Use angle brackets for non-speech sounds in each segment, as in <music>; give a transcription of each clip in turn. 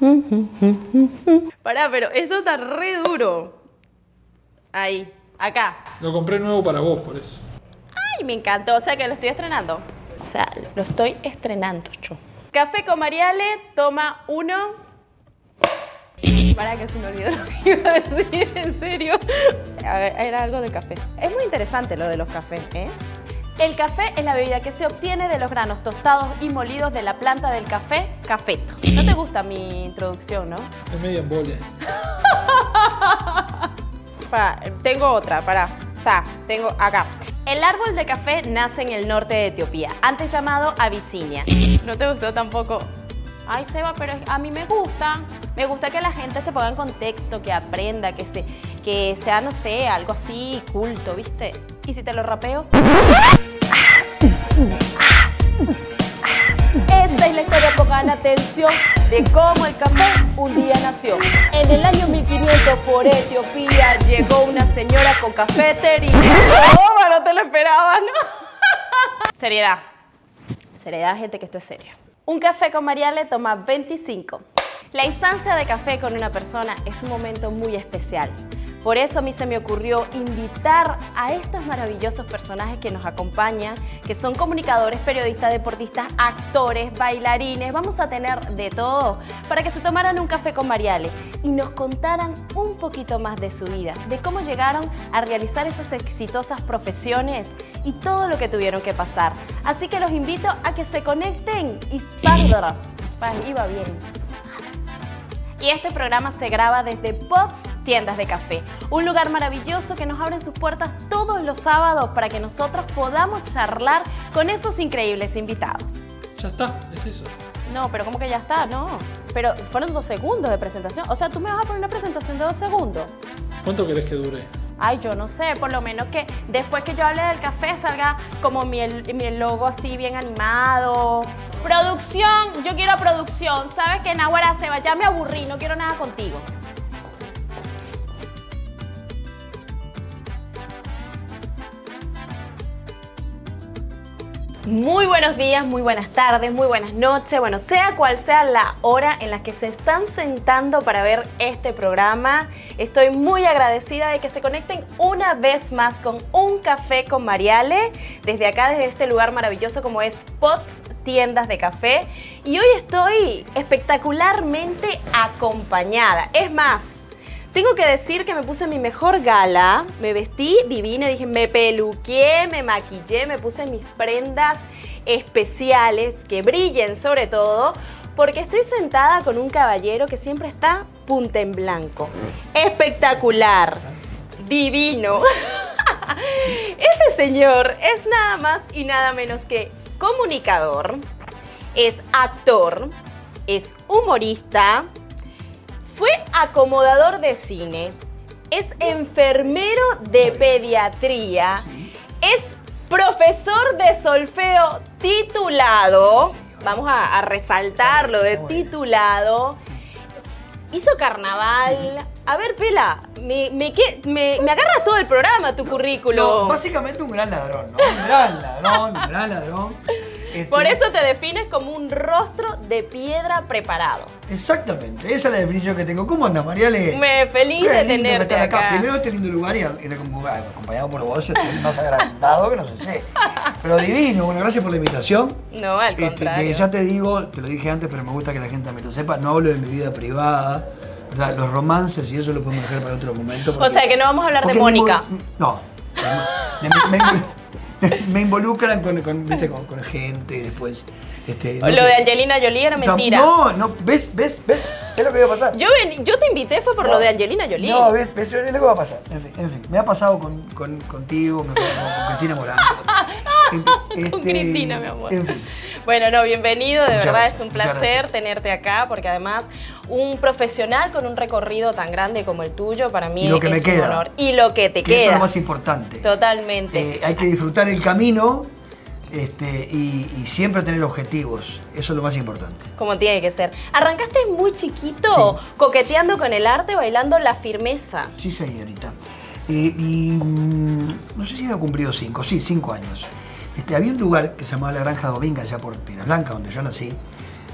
<laughs> Pará, pero esto está re duro. Ahí, acá. Lo compré nuevo para vos, por eso. Ay, me encantó. O sea que lo estoy estrenando. O sea, lo estoy estrenando yo. Café con Mariale, toma uno. Para que se me olvidó lo que iba a decir, en serio. A ver, era algo de café. Es muy interesante lo de los cafés, ¿eh? El café es la bebida que se obtiene de los granos tostados y molidos de la planta del café, cafeto. No te gusta mi introducción, ¿no? Es media embole. <laughs> Pa, tengo otra, para. Está, tengo acá. El árbol de café nace en el norte de Etiopía, antes llamado Abisinia. ¿No te gustó tampoco? Ay, Seba, pero a mí me gusta. Me gusta que la gente se ponga en contexto, que aprenda, que, se, que sea, no sé, algo así culto, ¿viste? ¿Y si te lo rapeo? Esta es la historia, pongan atención, de cómo el café un día nació. En el año 1500 por Etiopía llegó una señora con cafetería. ¡Oh, no te lo esperabas, ¿no? <laughs> Seriedad. Seriedad, gente, que esto es serio. Un café con Mariale toma 25. La instancia de café con una persona es un momento muy especial. Por eso a mí se me ocurrió invitar a estos maravillosos personajes que nos acompañan, que son comunicadores, periodistas, deportistas, actores, bailarines, vamos a tener de todo, para que se tomaran un café con Mariale y nos contaran un poquito más de su vida, de cómo llegaron a realizar esas exitosas profesiones y todo lo que tuvieron que pasar. Así que los invito a que se conecten y iba bien. Y este programa se graba desde Pop Tiendas de Café, un lugar maravilloso que nos abre sus puertas todos los sábados para que nosotros podamos charlar con esos increíbles invitados. Ya está, es eso. No, pero ¿cómo que ya está? No. Pero fueron dos segundos de presentación. O sea, tú me vas a poner una presentación de dos segundos. ¿Cuánto querés que dure? Ay, yo no sé, por lo menos que después que yo hable del café salga como mi, mi logo así bien animado. Producción, yo quiero producción. ¿Sabes que Nahuara se va? Ya me aburrí, no quiero nada contigo. Muy buenos días, muy buenas tardes, muy buenas noches, bueno, sea cual sea la hora en la que se están sentando para ver este programa, estoy muy agradecida de que se conecten una vez más con un café con Mariale, desde acá, desde este lugar maravilloso como es Pots Tiendas de Café, y hoy estoy espectacularmente acompañada, es más, tengo que decir que me puse mi mejor gala, me vestí divina, dije, me peluqué, me maquillé, me puse mis prendas especiales que brillen sobre todo, porque estoy sentada con un caballero que siempre está punta en blanco. Espectacular, divino. <laughs> Este señor es nada más y nada menos que comunicador, es actor, es humorista, fue acomodador de cine, es enfermero de pediatría, es profesor de solfeo titulado, vamos a, resaltarlo de titulado, hizo carnaval. A ver, Pela, me, me, me, agarra todo el programa tu currículo. básicamente un gran ladrón, ¿no? Un gran ladrón, un gran ladrón. Este, Por eso te defines como un rostro de piedra preparado. Exactamente, esa es la definición que tengo. ¿Cómo andas, Mariale? Me feliz de tenerte acá. Primero este lindo lugar y acompañado por vos, estoy más agrandado que no sé. Pero divino, bueno, gracias por la invitación. No, al este, contrario. ya te digo, te lo dije antes, pero me gusta que la gente también lo sepa, no hablo de mi vida privada. Los romances y eso lo podemos dejar para otro momento. o sea, que no vamos a hablar de Mónica. <laughs> No. <laughs> me involucran con, con, con, gente después. Este, lo de Angelina Jolie era mentira. No, no, ves, ves, ves, es lo que iba a pasar. Yo, yo te invité fue por lo de Angelina Jolie. No, ves, ves, es lo que va a pasar. En fin, en fin. Me ha pasado con, con contigo, con, Cristina Morán. <laughs> con este, Cristina, mi amor. En fin. Bueno, no, bienvenido, de verdad es un placer tenerte acá, porque además un profesional con un recorrido tan grande como el tuyo, para mí lo que es me un honor. Y lo que te queda. Eso es lo más importante. Totalmente. Eh, hay que disfrutar el camino este, y, siempre tener objetivos. Eso es lo más importante. Como tiene que ser. Arrancaste muy chiquito, coqueteando con el arte, bailando la firmeza. Sí, señorita. Eh, y mm, no sé si había cumplido cinco, sí, cinco años. Este, había un lugar que se llamaba La Granja Dominga, allá por Piedra Blanca, donde yo nací,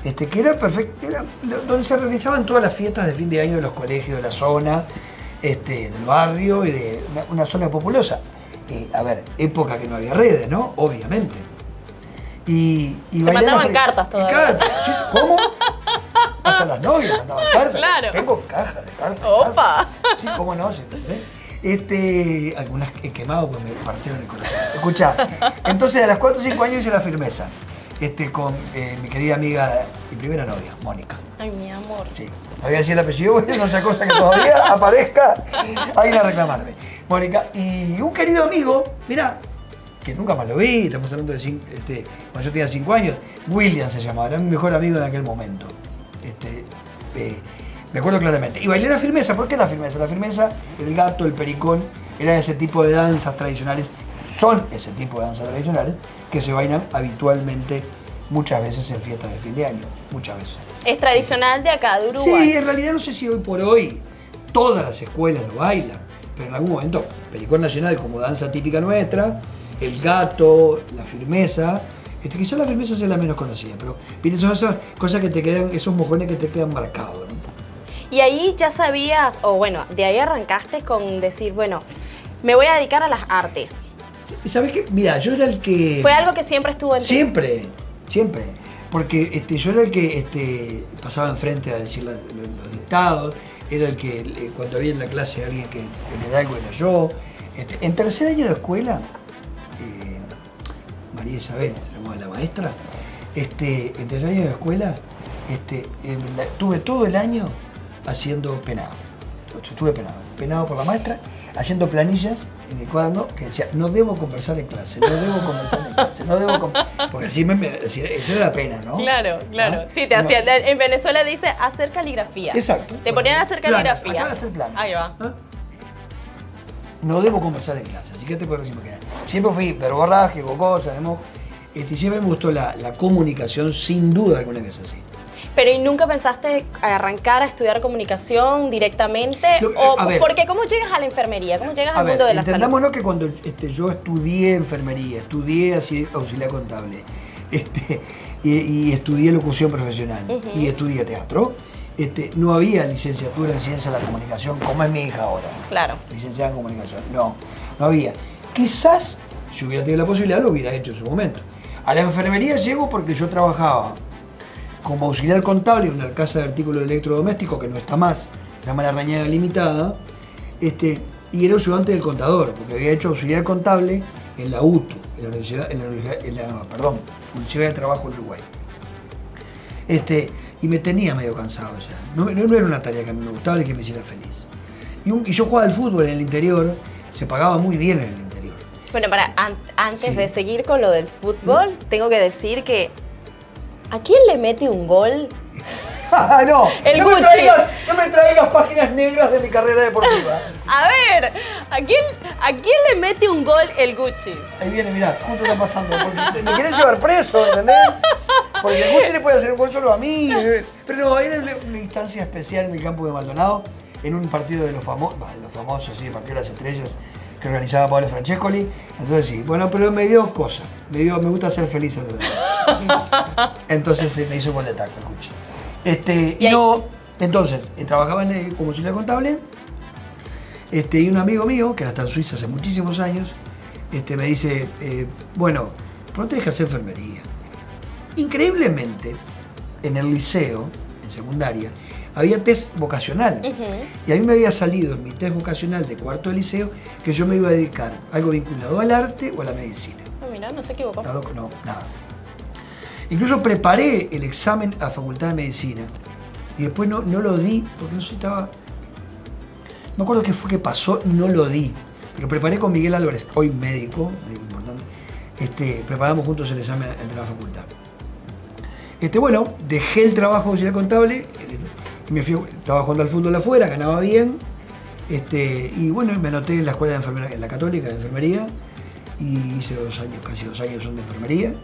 este, que era perfecto, era donde se realizaban todas las fiestas de fin de año de los colegios de la zona, este, del barrio y de una, una zona populosa. Eh, a ver, época que no había redes, ¿no? Obviamente. Y, y Se mandaban cartas todavía. Cartas, sí, ¿Cómo? Hasta las novias mandaban cartas. Claro. Tengo cajas de cartas. Opa. casa. Sí, cómo no, sí, ¿eh? Este, algunas he quemado porque me partieron el corazón. Escucha, entonces a las 4 o 5 años hice la firmeza. Este, con eh, mi querida amiga y primera novia, Mónica. Ay, mi amor. Sí. No voy a decir el apellido, porque no sea cosa que todavía <laughs> aparezca alguien a reclamarme. Mónica, y un querido amigo, mira, que nunca más lo vi, estamos hablando de cin- este, cuando yo tenía 5 años, William se llamaba, era mi mejor amigo de aquel momento. Este, eh, me acuerdo claramente. Y bailé la firmeza, ¿por qué la firmeza? La firmeza, el gato, el pericón, eran ese tipo de danzas tradicionales, son ese tipo de danzas tradicionales que se bailan habitualmente muchas veces en fiestas de fin de año, muchas veces. Es tradicional de acá, de Uruguay. Sí, en realidad no sé si hoy por hoy todas las escuelas lo bailan, pero en algún momento, Pericón Nacional como danza típica nuestra, el gato, la firmeza, este, quizás la firmeza sea la menos conocida, pero son esas cosas que te quedan, esos mojones que te quedan marcados. ¿no? Y ahí ya sabías, o bueno, de ahí arrancaste con decir, bueno, me voy a dedicar a las artes. ¿Y sabes qué? Mira, yo era el que... Fue algo que siempre estuvo en ti. Siempre, siempre. Porque este, yo era el que este, pasaba enfrente a decir la- los dictados, era el que cuando había en la clase alguien que, que leía algo era yo. Este, en tercer año de escuela, eh, María Isabel, la maestra, este, en tercer año de escuela, este, la- tuve todo el año haciendo penado. Estuve penado, penado por la maestra, haciendo planillas en el cuaderno que decía, no debo conversar en clase, no debo conversar en clase, no debo con-". Porque así me, eso era la pena, ¿no? Claro, claro. ¿Ah? Sí, te No. hacían. En Venezuela dice hacer caligrafía. Exacto. Te ponían a hacer caligrafía. de hacer. Ahí va. ¿Ah? No debo conversar en clase, así que te puedo decir imaginar. Siempre fui verborraje, bocosa, demo, este, y siempre me gustó la, la comunicación, sin duda alguna que es así. Pero ¿y nunca pensaste arrancar a estudiar comunicación directamente? Lo- o, ver. porque ¿cómo llegas a la enfermería? ¿Cómo llegas al ver, mundo de la salud? entendámonos que cuando este, yo estudié enfermería, estudié así, auxiliar contable, este, y, y estudié locución profesional y estudié teatro, este, no había licenciatura en ciencia de la comunicación como es mi hija ahora. Claro. licenciada en comunicación. No, no había. Quizás, si hubiera tenido la posibilidad, lo hubiera hecho en su momento. A la enfermería llego porque yo trabajaba como auxiliar contable en una casa de artículos electrodomésticos que no está más, se llama La Rañaga Limitada, este, y era ayudante del contador, porque había hecho auxiliar contable en la UTU, en la Universidad, en la, Universidad- en la- perdón, Universidad de Trabajo Uruguay. Este, y me tenía medio cansado ya. No, era una tarea que a mí me gustaba y que me hiciera feliz. Y, un- y yo jugaba al fútbol en el interior, se pagaba muy bien en el interior. Bueno, para an- antes Sí. de seguir con lo del fútbol, tengo que decir que ¿a quién le mete un gol? <laughs> ¡Ah, no! El no, Gucci. me traigas, no me traigas páginas negras de mi carrera deportiva. <laughs> A ver, ¿a quién, ¿a quién le mete un gol el Gucci? Ahí viene, mirá, justo está pasando. Porque me quieren llevar preso, ¿entendés? Porque el Gucci le puede hacer un gol solo a mí. Pero no, era una una instancia especial en el campo de Maldonado, en un partido de los famosos, los famosos, sí, el partido de las estrellas, que organizaba Pablo Francescoli. Entonces sí, bueno, pero me dio cosa. Me, dio, me gusta ser feliz a los demás. <laughs> Entonces se me hizo gol de taco el Gucci. Este, Y no, entonces, eh, trabajaba en el- como auxiliar contable. Este, y un amigo mío, que ahora está en Suiza hace muchísimos años, este, me dice, eh, bueno, ¿por qué que hacer enfermería? Increíblemente, en el liceo, en secundaria, había test vocacional. Y a mí me había salido en mi test vocacional de cuarto de liceo que yo me iba a dedicar a algo vinculado al arte o a la medicina. No, mira, no se equivocó. No, nada. Incluso preparé el examen a Facultad de Medicina y después no, no lo di porque no estaba. No me acuerdo qué fue que pasó, no lo di. Pero preparé con Miguel Álvarez, hoy médico, médico importante. Este, preparamos juntos el examen de la facultad. Este, bueno, dejé el trabajo de auxiliar contable, me fui, estaba jugando al fútbol afuera, ganaba bien. Este, y bueno, me anoté en la escuela de enfermería, en la católica de enfermería, y hice dos años, casi dos años son de enfermería,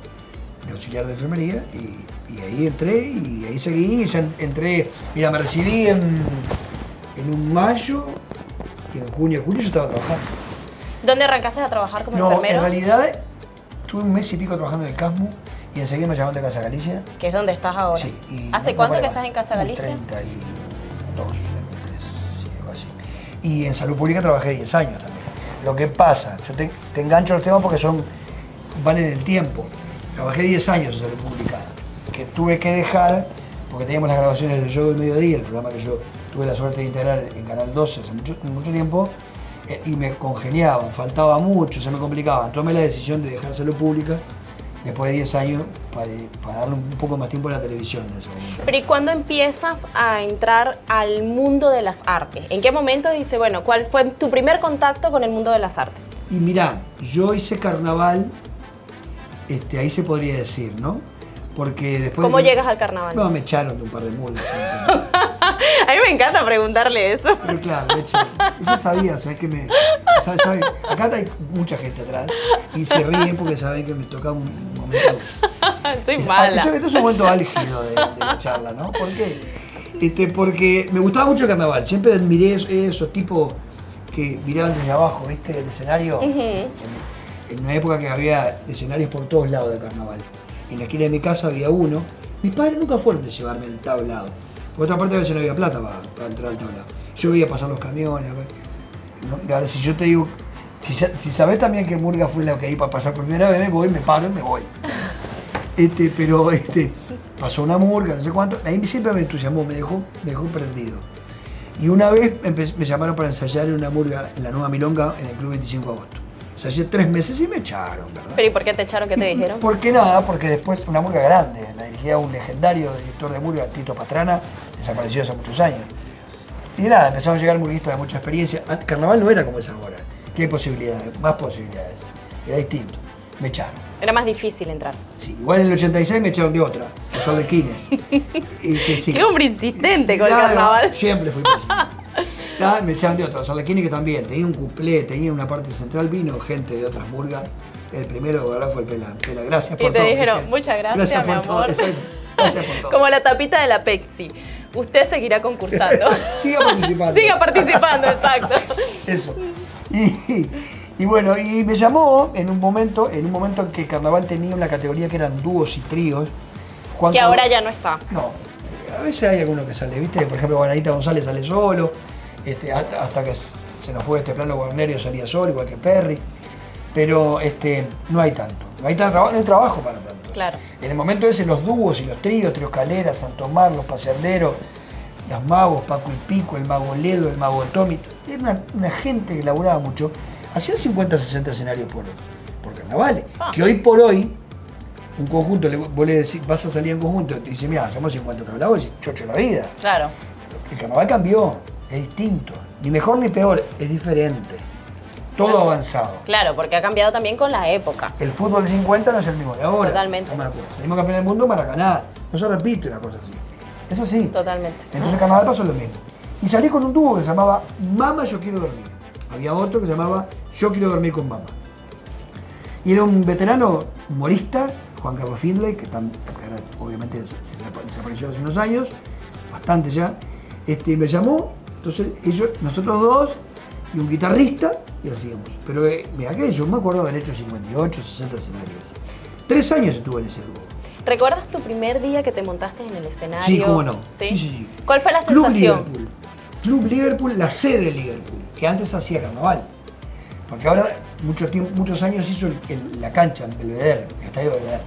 de auxiliar de enfermería, y, y ahí entré, y ahí seguí, ya en- entré, mira, me recibí en, en un mayo, y en junio, julio yo estaba trabajando. ¿Dónde arrancaste a trabajar como No, enfermero? en realidad tuve un mes y pico trabajando en el CASMU y enseguida me llamaron de Casa Galicia. Que es donde estás ahora. Sí, y ¿Hace no- cuánto que estás en Casa Galicia? 32, sí, algo así. Y en salud pública trabajé 10 años también. Lo que pasa, yo te, te engancho los temas porque son van en el tiempo. Trabajé 10 años en salud pública, que tuve que dejar porque teníamos las grabaciones del Show del Mediodía, el programa que yo tuve la suerte de integrar en Canal 12 hace mucho, mucho tiempo, eh, y me congeniaban, faltaba mucho, se me complicaba. Tomé la decisión de dejar salud pública después de 10 años para, para darle un poco más tiempo a la televisión en ese momento. Pero ¿y cuándo empiezas a entrar al mundo de las artes? ¿En qué momento dices, bueno, cuál fue tu primer contacto con el mundo de las artes? Y mirá, yo hice carnaval, este, ahí se podría decir, ¿no? Porque después... ¿Cómo de- llegas al carnaval? No, me echaron de un par de. ¿sabes? <laughs> A mí me encanta preguntarle eso. Pero claro, me echaron. Yo sabía, ¿sabes que me... sabe- sabe- Acá hay mucha gente atrás y se ríen porque saben que me toca un momento... <laughs> Estoy Ah, mala. Esto, esto es un momento álgido de, de la charla, ¿no? ¿Por qué? Este, porque me gustaba mucho el carnaval. Siempre admiré esos, tipos que miraban desde abajo, ¿viste? El escenario. En, en una época que había escenarios por todos lados de carnaval. En la esquina de mi casa había uno. Mis padres nunca fueron de llevarme el tablado. Por otra parte, a veces no había plata para, para entrar al tablado. Yo veía pasar los camiones. No, ahora, si yo te digo, si, si sabés también que Murga fue la que iba a pasar por primera vez, me voy, me paro y me voy. <laughs> Este, pero este, pasó una murga, no sé cuánto. Ahí siempre me entusiasmó, me dejó, me dejó prendido. Y una vez me llamaron para ensayar en una murga en la Nueva Milonga en el Club 25 de agosto. Ensayé tres meses y me echaron, ¿verdad? ¿Pero y por qué te echaron? ¿Qué te dijeron? ¿Por qué nada? Porque después una murga grande, la dirigía un legendario director de murga, Tito Pastrana, desapareció hace muchos años. Y nada, empezaron a llegar murguistas de mucha experiencia. Antes, Carnaval no era como es ahora, que hay posibilidades, más posibilidades. Era distinto. Me echaron. Era más difícil entrar. Sí, igual en el 86 me echaron de otra, los arlequines. <laughs> Y que sí. Qué hombre insistente con el carnaval. Siempre fui. <laughs> Nada, me echaron de otra, los arlequines que también, tenía un cuplé, tenía una parte central, vino gente de otras murgas. El primero, ¿verdad? Fue el Pela. Pela, gracias Y por te todo. dijeron, ¿viste? "Muchas gracias, mi amor". Gracias por <laughs> todo. Como la tapita de la Pepsi. Usted seguirá concursando. <laughs> Siga participando. Siga participando, exacto. Eso. Y, y bueno, y me llamó en un momento, en un momento en que Carnaval tenía una categoría que eran dúos y tríos. Que ahora ya no está. No, a veces hay alguno que sale, ¿viste? Por ejemplo, Juanita González sale solo, este, hasta, hasta que se nos fue este plano Guarnerio salía solo, igual que Perry. Pero este, no hay tanto. No hay, tan traba- no hay trabajo para tanto. Claro. En el momento ese, los dúos y los tríos, Trío Calera, Santo Mar, los Paseanderos, los magos, Paco y Pico, el mago Ledo, el mago Tommy, era una, una gente que laburaba mucho. Hacían 50, 60 escenarios por, por carnavales. Ah. Que hoy por hoy, un conjunto, le, vos le decís, vas a salir en conjunto, te dice, mira, hacemos 50 tablados y chocho la vida. Claro. El carnaval cambió, es distinto. Ni mejor ni peor, es diferente. Todo avanzado. Claro, porque ha cambiado también con la época. El fútbol de 50 no es el mismo de ahora. Totalmente. No me acuerdo. Mismo campeón del mundo, Maracaná. No se repite una cosa así. Es así. Totalmente. Entonces el carnaval pasó lo mismo. Y salí con un dúo que se llamaba Mama Yo Quiero Dormir. Había otro que se llamaba Yo Quiero Dormir con Mama. Y era un veterano humorista, Juan Carlos Findlay, que, tan- obviamente se, se desapareció hace unos años, bastante ya. Este, me llamó, entonces ellos, nosotros dos y un guitarrista y hacíamos. Pero eh, mira que yo me acuerdo haber hecho 58, 60 escenarios. Tres años estuve en ese dúo. ¿Recuerdas tu primer día que te montaste en el escenario? Sí, cómo no. ¿Sí? Sí, sí. ¿Cuál fue la Club sensación? Liverpool. Club Liverpool, la sede de Liverpool, que antes hacía carnaval. Porque ahora mucho tiempo, muchos años hizo el- el- la cancha en Belvedere, el estadio de Belvedere.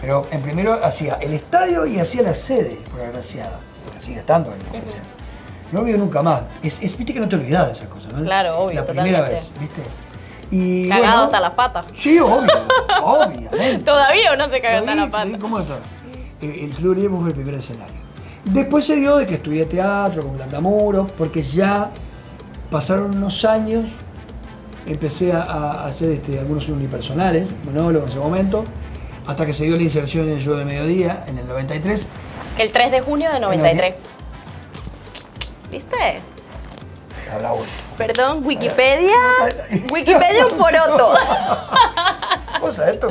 Pero en primero hacía el estadio y hacía la sede por Agraciada. Que sigue estando en la Agraciada. No olvido nunca más. Es, es- viste que no te olvidas de esas cosas, ¿no? Claro, obvio, La primera totalmente. vez, ¿viste? Y, Cagado bueno, hasta las patas. Sí, obvio, obviamente. <laughs> Todavía uno se caga hasta Ahí, la ahí, pata. ¿cómo está? El, el Club fue el primer escenario. Después se dio de que estudié teatro con Blandamuro, porque ya pasaron unos años, empecé a, a hacer este, algunos unipersonales, monólogos en ese momento, hasta que se dio la inserción en el show de mediodía, en el 93. El 3 de junio de 93. ¿Viste? Habla vuelto. Perdón, Wikipedia. Wikipedia un poroto. <laughs> ¿Vos sabés esto?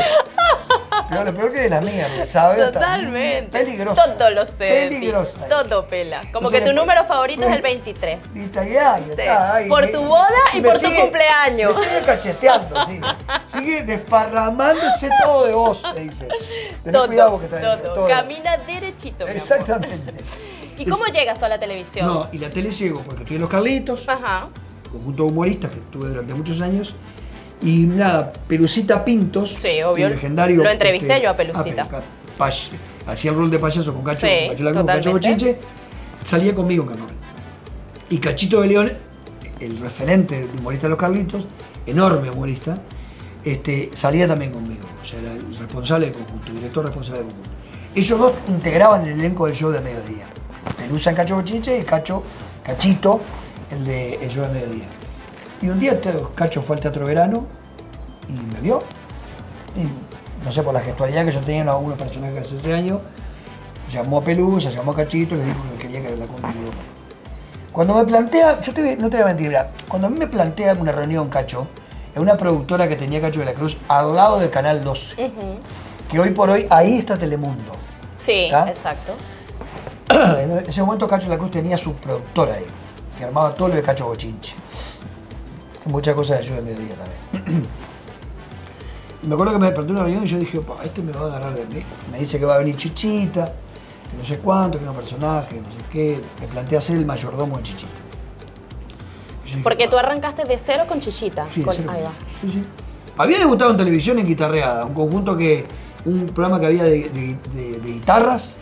Peor, lo peor que de la mía, ¿sabes? Totalmente. Peligrosa. Todo lo sé. Peligrosa. Todo pela. Como que tu número favorito es el 23. Y está ahí, ahí Sí. está, ahí. Por Me- tu boda y por tu cumpleaños. Me sigue cacheteando, sigue. Sigue desparramándose todo de vos, te dice. Tenés Todo, cuidado porque está todo. Camina derechito. mi amor. ¿Y cómo llegas tú a la televisión? No, y la tele ciego, porque estoy en Los Carlitos, Ajá. conjunto de humoristas que tuve durante muchos años. Y nada, Pelucita Pintos. Sí, obvio. un legendario. Lo entrevisté este, yo a Pelucita. ah, Pay- Hacía el rol de payaso con Cacho, Sí, con Cacho Cacho. Bochinche. Salía conmigo en carnaval. Y Cachito de León, el referente de humorista de los Carlitos, enorme humorista, este, salía también conmigo. O sea, era el responsable del conjunto, director responsable del conjunto. Ellos dos integraban el elenco del show de mediodía. Pelusa en Cacho Bochinche y Cacho, Cachito, el de el show de mediodía. Y un día te- Cacho fue al Teatro Verano y me vio. Y, no sé, por la gestualidad que yo tenía en algunos personajes hace ese año, llamó a Pelusa, llamó a Cachito y le dijo que quería que la conmigo. Cuando me plantea, yo te no te voy a mentir, mirá, cuando a mí me plantea una reunión, Cacho, en una productora que tenía Cacho de la Cruz al lado del Canal 12, Ujú. que hoy por hoy ahí está Telemundo. Sí, ¿Ah? exacto. <coughs> En ese momento Cacho de la Cruz tenía su productora ahí, que armaba todo lo de Cacho Bochinche. Muchas cosas de ayuda de mediodía también. <coughs> Y me acuerdo que me desperté una reunión y yo dije, "Pa, este me va a agarrar de mí. Me dice que va a venir Chichita, que no sé cuánto, que no personaje, no sé qué. Me plantea ser el mayordomo de Chichita. Dije, Porque "Pa, tú arrancaste de cero con Chichita. Sí, con- ahí va. Sí, sí. Había debutado en televisión en Guitarreada, un conjunto que, un programa que había de, de- de- de guitarras.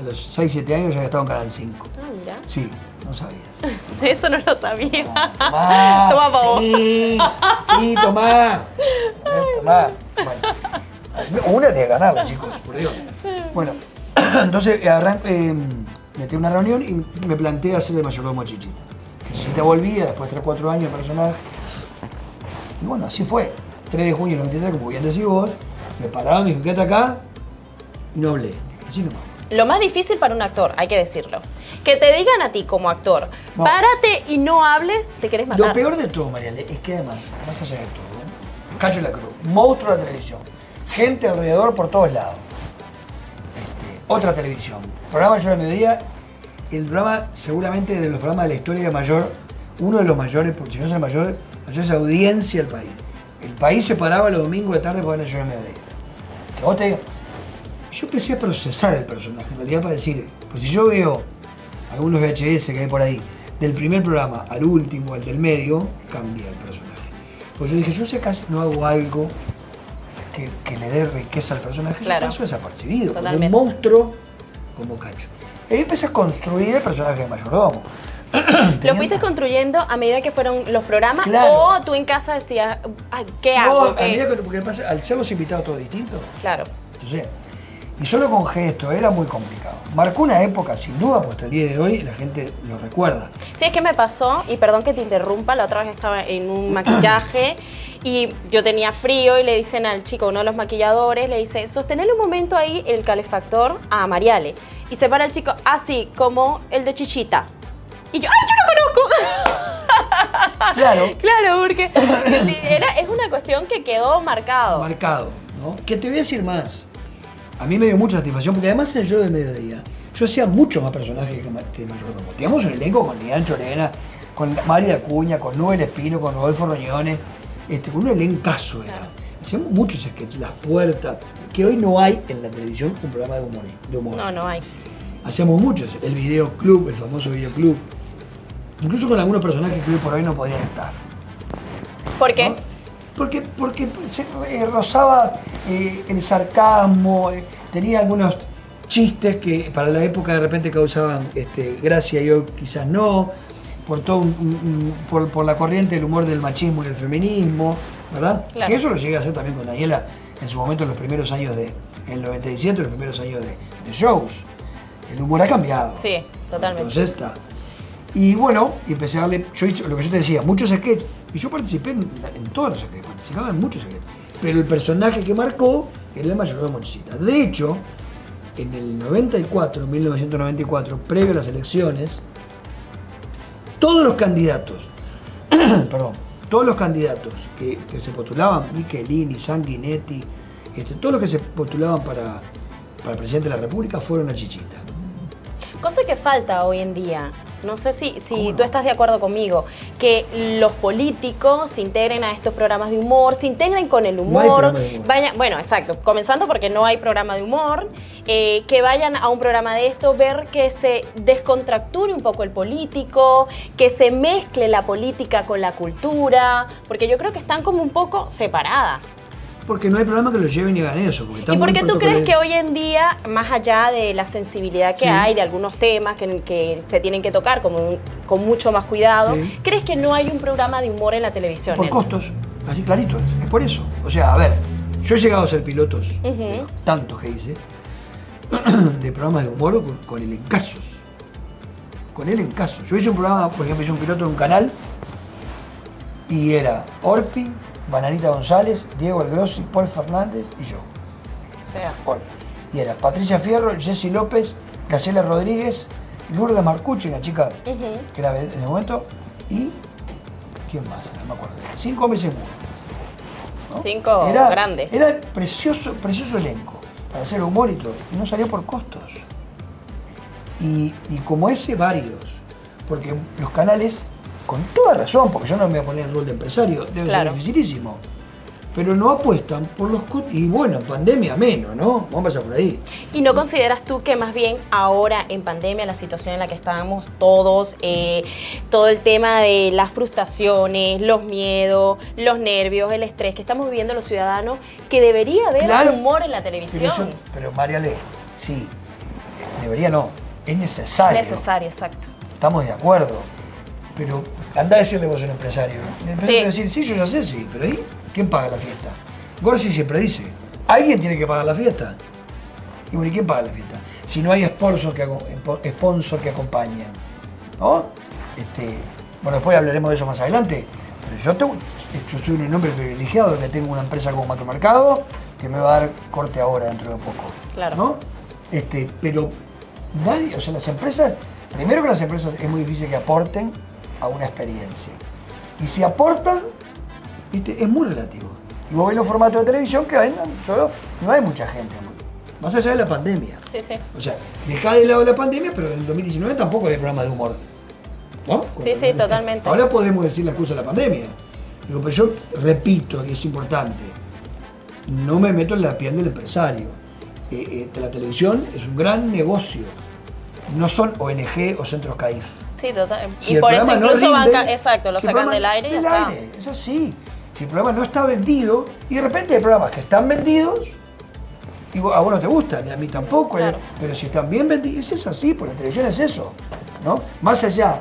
A los 6, 7 años ya estado en Canal 5. Ah, mira. Sí, no sabías. <laughs> Eso no lo sabía. Tomá, <laughs> Toma pa' vos. Sí, sí, tomá. <laughs> Eh, tomá. Bueno, una tiene ganarla, chicos, por Dios. Bueno, <clears throat> entonces arran- eh, metí una reunión y me planteé hacer de mayordomo a Chichita. Que Chichita volvía después de 3 4 años de personaje. Y bueno, así fue. 3 de junio del 93, como bien decís vos, me pararon, me dijo, quédate acá y no hablé. Así nomás. Lo más difícil para un actor, hay que decirlo. Que te digan a ti como actor, No. párate y no hables, te querés matar. Lo peor de todo, Mariale, es que además, más allá de todo, ¿eh? Cacho de la Cruz, monstruo de la televisión, gente alrededor por todos lados. Este, otra televisión, programa Yo de Mediodía, el programa seguramente de los programas de la historia mayor, uno de los mayores, porque si no es el mayor, mayor audiencia del país. El país se paraba los domingos de tarde para ver Yo de Mediodía. Que vos te digas, yo empecé a procesar el personaje, en realidad para decir, pues si yo veo algunos VHS que hay por ahí, del primer programa al último, al del medio, cambia el personaje. Pues yo dije, yo si acaso no hago algo que, que le dé riqueza al personaje, Claro. yo paso desapercibido, como un monstruo como Cacho. Y ahí empecé a construir el personaje de mayordomo. <clears throat> ¿Lo fuiste construyendo a medida que fueron los programas? Claro. ¿O tú en casa decías, "Ay, ¿qué No, hago? a ¿Qué-" medida que, porque al ser los invitados todos distintos, Claro. Entonces, y solo con gesto era muy complicado. Marcó una época, sin duda, porque hasta el día de hoy la gente lo recuerda. Sí, es que me pasó, y perdón que te interrumpa, la otra vez estaba en un <clears throat> maquillaje y yo tenía frío y le dicen al chico, uno de los maquilladores, le dice, sostenele un momento ahí el calefactor a Mariale. Y se para el chico, así, como el de Chichita. Y yo, ¡ay, yo lo conozco! <laughs> Claro, claro, porque <laughs> era, es una cuestión que quedó marcado. marcado, ¿no? Que te voy a decir más. A mí me dio mucha satisfacción, porque además en el show de mediodía, yo hacía mucho más personajes que, que Mayordomo. Teníamos un elenco con Lian Chorena, con María Acuña, con Nubel Espino, con Rodolfo Roñones, este, con un elencazo era. Hacíamos muchos sketches, Las Puertas, que hoy no hay en la televisión un programa de humor. De humor. No, no hay. Hacíamos muchos, el videoclub, el famoso videoclub. Incluso con algunos personajes que hoy por hoy no podrían estar. ¿Por qué? ¿no? Porque, porque se, eh, rozaba eh, el sarcasmo, eh, tenía algunos chistes que para la época de repente causaban este, gracia y hoy quizás no, por, todo un- un- un- por, por la corriente del humor del machismo y el feminismo, ¿verdad? Claro. Que eso lo llegué a hacer también con Daniela en su momento, en los primeros años de, en el 97, los primeros años de, de shows. El humor ha cambiado. Sí, totalmente. Entonces está. Y bueno, empecé a darle, yo lo que yo te decía, muchos sketches. Y yo participé en, en todos los sketches, participaba en muchos sketches. Pero el personaje que marcó era el mayordomo Chichita. De hecho, en el 94, 1994, previo a las elecciones, todos los candidatos, <clears throat> perdón, todos los candidatos que, que se postulaban, Michelini, Sanguinetti, Este, todos los que se postulaban para, para presidente de la República fueron a Chichita. Cosa que falta hoy en día. No sé si, si ¿Cómo no? tú estás de acuerdo conmigo, que los políticos se integren a estos programas de humor, se integren con el No hay humor, de humor. vayan, bueno, exacto, comenzando porque no hay programa de humor, eh, que vayan a un programa de esto, ver que se descontracture un poco el político, que se mezcle la política con la cultura, porque yo creo que están como un poco separadas. Porque no hay programa que lo lleven y hagan eso. Porque ¿Y por qué tú crees que hoy en día, más allá de la sensibilidad que Sí. hay de algunos temas que, que se tienen que tocar como con mucho más cuidado, Sí. crees que no hay un programa de humor en la televisión? Por Nelson? costos, así clarito es. Es por eso. O sea, a ver, yo he llegado a ser pilotos, de los tantos que hice, <clears throat> de programas de humor con, con el en casos. Con el en casos. Yo hice un programa, por ejemplo, hice un piloto de un canal y era Orpi, Bananita González, Diego El Grossi, Paul Fernández y yo. Sea, Orpi. Y era Patricia Fierro, Jessy López, Graciela Rodríguez, Lourdes Marcucci, una chica ujú. que era en ese momento, y ¿quién más? No me acuerdo. Cinco meses ¿no? Cinco era, grandes. Era precioso, precioso elenco para hacer humor y todo. Y no salió por costos. Y, y como ese, varios. Porque los canales, con toda razón, porque yo no me voy a poner el rol de empresario, debe Claro. ser dificilísimo. Pero no apuestan por los costos. Y bueno, en pandemia menos, ¿no? Vamos a pasar por ahí. ¿Y no consideras tú que más bien ahora en pandemia, la situación en la que estábamos todos, eh, todo el tema de las frustraciones, los miedos, los nervios, el estrés que estamos viviendo los ciudadanos, que debería haber Claro. humor en la Pero, televisión? eso- pero Mariale, sí, eh, debería no, es necesario. Necesario, exacto. Estamos de acuerdo. Pero anda a decirle vos a un empresario. El empresario Sí. va a decir, sí, yo ya sé, sí, pero ahí, ¿quién paga la fiesta? Gorsi siempre dice, alguien tiene que pagar la fiesta. Y bueno, ¿y quién paga la fiesta? Si no hay sponsor que, sponsor que acompañen. ¿No? Este, bueno, después hablaremos de eso más adelante. Pero yo, tengo, soy un hombre privilegiado que tengo una empresa como Macromercado que me va a dar corte ahora dentro de poco. Claro. ¿No? Este, pero nadie, o sea, las empresas, primero que las empresas es muy difícil que aporten a una experiencia. Y si aportan, ¿viste? es muy relativo. Y vos ves los formatos de televisión que vendan, solo no hay mucha gente. Más allá de la pandemia. Sí, sí. O sea, dejá de lado la pandemia, pero en el 2019 tampoco había programa de humor. ¿No? Sí, sí, totalmente. Ahora podemos decir la excusa de la pandemia. Digo, pero yo repito, y es importante, no me meto en la piel del empresario. Eh, eh, la televisión es un gran negocio. No son ONG o centros CAIF. Sí, total. Si y por eso no incluso van rinde, ca- exacto, lo si sacan del aire y ya del está. aire, es así. Si el programa no está vendido, y de repente hay programas que están vendidos, y a vos no te gustan, y a mí tampoco, Claro. pero si están bien vendidos, es así, por la televisión es eso, ¿no? Más allá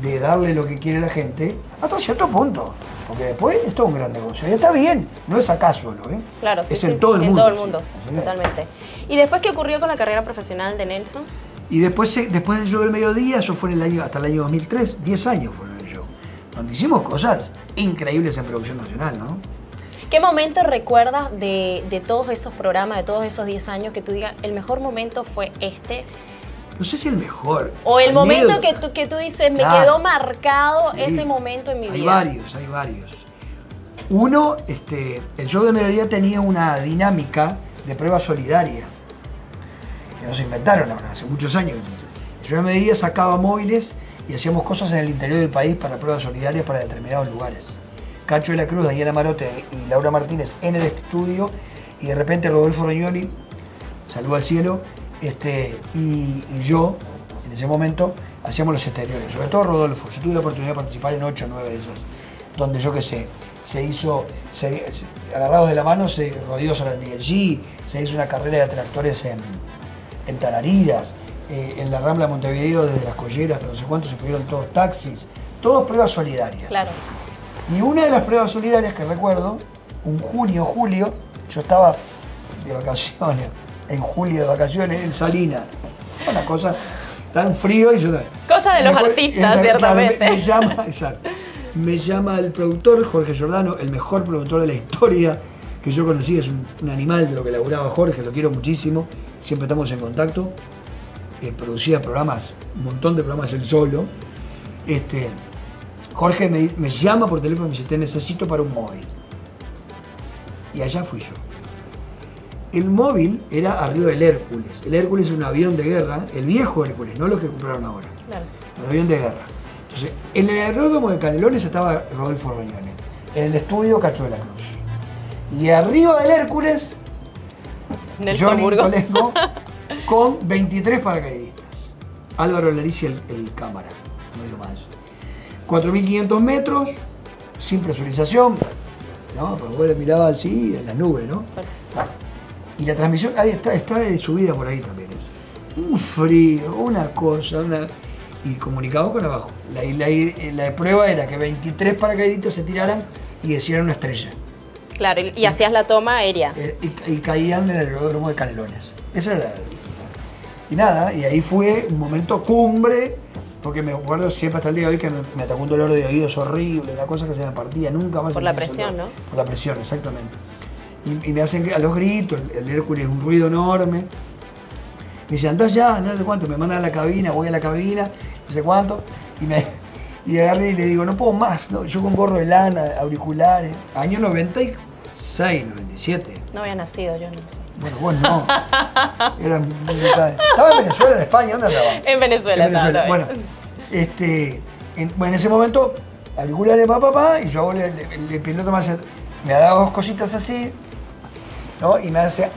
de darle lo que quiere la gente, hasta cierto punto, porque después es todo un gran negocio, y está bien, no es acá solo, ¿eh? Claro, sí, es sí, en todo el mundo. En todo el mundo, totalmente. ¿Y después qué ocurrió con la carrera profesional de Nelson? Y después, después del show del mediodía, eso fue en el año, hasta el año 2003, 10 años fueron el show, donde hicimos cosas increíbles en producción nacional, ¿no? ¿Qué momento recuerdas de, de todos esos programas, de todos esos 10 años, que tú digas, el mejor momento fue este? No sé si el mejor. O el momento que tú, que tú dices, me Claro. quedó marcado Sí. ese momento en mi hay vida. varios, hay varios. Uno, este, el show de mediodía tenía una dinámica de prueba solidaria, que no se inventaron ahora, hace muchos años. Show de mediodía sacaba móviles y hacíamos cosas en el interior del país para pruebas solidarias para determinados lugares. Cacho de la Cruz, Daniela Marote y Laura Martínez en el estudio y de repente Rodolfo Roñoli, saludo al cielo, este, y, yo, en ese momento, hacíamos los exteriores, sobre todo Rodolfo. Yo tuve la oportunidad de participar en 8 o 9 de esas, donde yo qué sé, se hizo, se- agarrados de la mano, se rodeó sobre el DLG, se hizo una carrera de tractores en, en Tarariras, eh, en la Rambla de Montevideo, desde las colleras hasta no sé cuántos, se pudieron todos taxis, todos pruebas solidarias. Claro. Y una de las pruebas solidarias que recuerdo, un junio, julio, yo estaba de vacaciones, en julio de vacaciones, en Salinas. Una cosa tan frío y yo... Cosa de los me artistas, claro, me- ciertamente. Me, llama, exacto. Me llama el productor, Jorge Giordano, el mejor productor de la historia que yo conocí, es un, un animal de lo que laburaba Jorge, lo quiero muchísimo, siempre estamos en contacto. Eh, producía programas, un montón de programas él solo. Este, Jorge me, me llama por teléfono y me dice, te necesito para un móvil. Y allá fui yo. el móvil era arriba del Hércules. El Hércules es un avión de guerra, el viejo Hércules, no lo que compraron ahora. Claro. Un avión de guerra. Entonces, en el aeródromo de Canelones estaba Rodolfo Roñone. En el estudio Cacho de la Cruz. Y arriba del Hércules, Nelson Johnny. Nicolesco <laughs> con 23 paracaidistas. Álvaro Larici, el, el cámara, no digo más. 4.500 metros, sin presurización, ¿no? Porque vos le mirabas así en las nubes, ¿no? Y la transmisión, ahí está, está de subida por ahí también. Es. Un frío, una cosa, una... Y comunicado con abajo. La, la, la prueba era que 23 paracaidistas se tiraran y hicieran una estrella. Claro, y, y hacías la toma aérea. Eh, y, y caían en el aeródromo de Canelones. Esa era la. Y nada, y ahí fue un momento cumbre, porque me acuerdo siempre hasta el día de hoy que me, me atacó un dolor de oídos horrible, una cosa que se me partía, nunca más. Por la presión. ¿no? Por la presión, exactamente. Y, y me hacen a los gritos, el, el Hércules, un ruido enorme. Me dice, andás ya, no sé cuánto, me mandan a la cabina, voy a la cabina, no sé cuánto, y me. Y agarré y le digo, no puedo más, ¿no? yo con gorro de lana, auriculares, año 96, 97. No había nacido, yo no sé. Bueno, vos no. <laughs> Era. Estaba en Venezuela, en España, ¿dónde andaba? En Venezuela, En Venezuela. Bueno, este, en, bueno, en ese momento, auriculares pa, pa, pa, y yo hago el, el- el piloto me hace, me da dos cositas así, ¿no? Y me hace,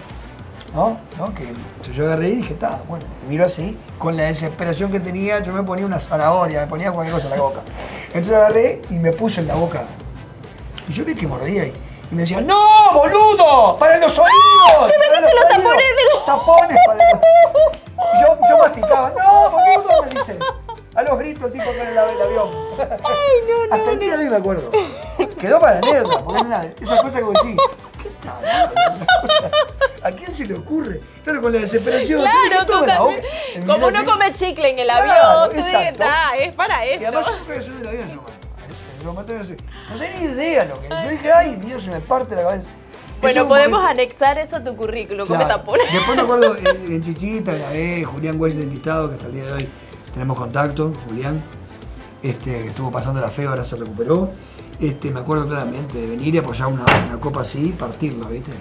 ¿no? ¿no? Que yo agarré y dije, está, bueno, miro así, con la desesperación que tenía, yo me ponía una zanahoria, me ponía cualquier cosa en la boca. Entonces agarré y me puse en la boca. Y yo vi que mordía y, y me decía, ¡No, boludo! ¡Para los oídos! <laughs> ¡Te ¡Para metiste los tapones de los- ¡Tapones para los... Y yo, yo masticaba, ¡No, boludo! Me dice. A los gritos el tipo con el, el avión. <laughs> Ay, no, Hasta el día de hoy me acuerdo. Quedó para la anécdota, porque es una, esas cosas que decís, ¿qué tal? ¿A quién se le ocurre? Claro, con la desesperación. Claro, yo tú la boca, Como uno viaje, come chicle en el Claro, avión, tú dices, exacto. "Ah, es para Y esto. además yo nunca había subido del avión, yo, no sé- ni idea lo que Yo dije, ay, Dios, se me parte la cabeza. Bueno, podemos anexar eso a tu currículum, come Claro. tapones. Después me <laughs> acuerdo en, en Chichita, una vez, Julián Güell de invitado, que hasta el día de hoy tenemos contacto, Julián, este, que estuvo pasando la feo, ahora se recuperó. Este, me acuerdo claramente de venir y apoyar una, una copa así y partirla, ¿viste?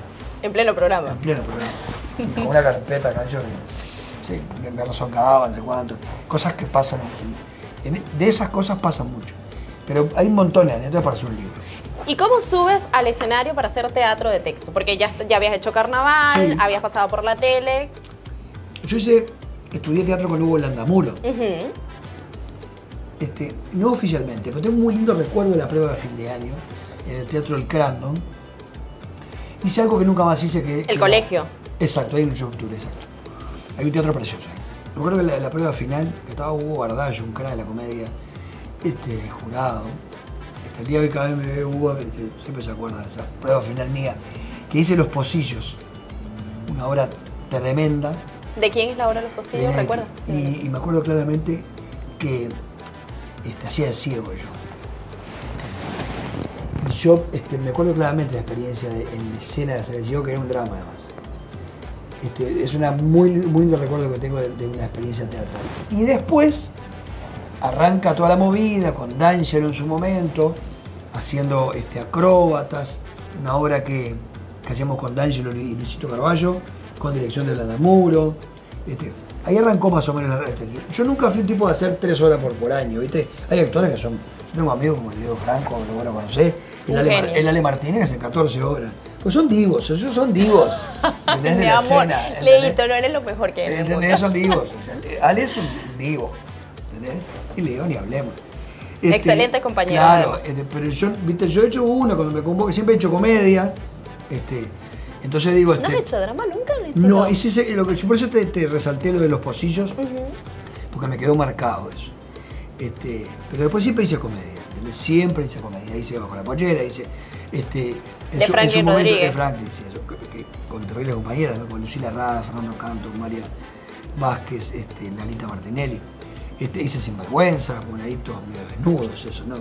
En pleno programa. En pleno programa. Con una carpeta, cacho, que sí, me, me sé cuánto. Cosas que pasan. en- de esas cosas pasan mucho. Pero hay un montón de anécdotas para hacer un libro. ¿Y cómo subes al escenario para hacer teatro de texto? Porque ya, ya habías hecho carnaval, Sí. habías pasado por la tele. Yo hice, estudié teatro con Hugo Landamuro. Ujú. Este, no oficialmente, pero tengo un muy lindo recuerdo de la prueba de fin de año en el Teatro del Crandon. Hice algo que nunca más hice que... que El colegio. Exacto, hay un show tour, exacto. Hay un teatro precioso. Recuerdo que la, la prueba final, que estaba Hugo Bardallo, un crack de la comedia, este, jurado. Este, el día de hoy cada vez me ve Hugo, este, siempre se acuerda de esa prueba final mía, que hice Los Pocillos, una obra tremenda, ¿De quién es la de los pocillos? ¿Recuerdas? Y, y me acuerdo claramente que este, hacía de ciego yo. Y yo este, me acuerdo claramente de la experiencia de- en la escena de hacer de ciego, que era un drama además. Este, es una muy, muy lindo recuerdo que tengo de, de una experiencia teatral. Y después arranca toda la movida con D'Angelo en su momento, haciendo este, acróbatas, una obra que, que hacíamos con D'Angelo y Luisito Carballo, con dirección de Landamuro. Este, ahí arrancó más o menos la este, yo, nunca fui un tipo de hacer tres horas por, por año, ¿viste? Hay actores que son. Yo tengo amigos como el Diego Franco, que bueno conocés, el Ale, el Ale Martínez hace 14 horas. Pues son divos, ellos son divos. <laughs> ¿Entendés? De Mi la amor. Leito, no eres lo mejor que en mundo. Son divos. o <laughs> sea, Ale es un divo. ¿Entendés? Y Leo ni hablemos. Este, Excelente compañero, Claro, este, pero yo, viste, yo he hecho uno cuando me convoco, siempre he hecho comedia. Este, entonces digo, ¿No este, has hecho drama nunca? no, ese, ese- lo que, yo por eso te, te resalté lo de los pocillos, porque me quedó marcado eso. Este, pero después siempre hice comedia, ¿entendés? siempre hice comedia, hice bajo la pollera, hice este, en De su- en Franklin su momento- Rodríguez. de Franklin, sí, eso, que- que- con terribles compañeras, ¿no? con Lucila Rada, Fernando Canto, María Vázquez, este, Lalita Martinelli. Este, hice Sinvergüenza, con ahí todos medio desnudos, eso, ¿no?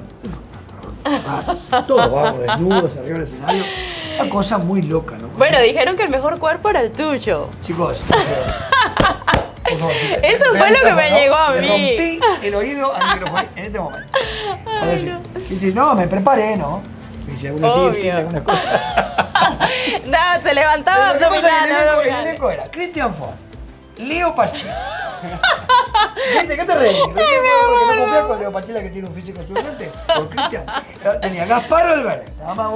Ah, Todos vamos desnudos arriba del escenario. Una cosa muy loca, ¿no? Bueno, dijeron que el mejor cuerpo era el tuyo. Chicos, por favor, Eso fue lo que me ¿no? llegó a mí. rompí el oído al micrófono en este momento. A ver si- y dice, no, me preparé, ¿no? Me dice alguna lifting, alguna cosa. <laughs> No, se levantaba Lo que pasa es que el elenco, el elenco era Christian Font, Leo Pachi. <laughs> ¿Viste? ¿Qué te reís? ¿Por qué? Porque no confías con Leo Pachela que tiene un físico exuberante. Con Cristian. Tenía Gaspar Alvarez, nada más.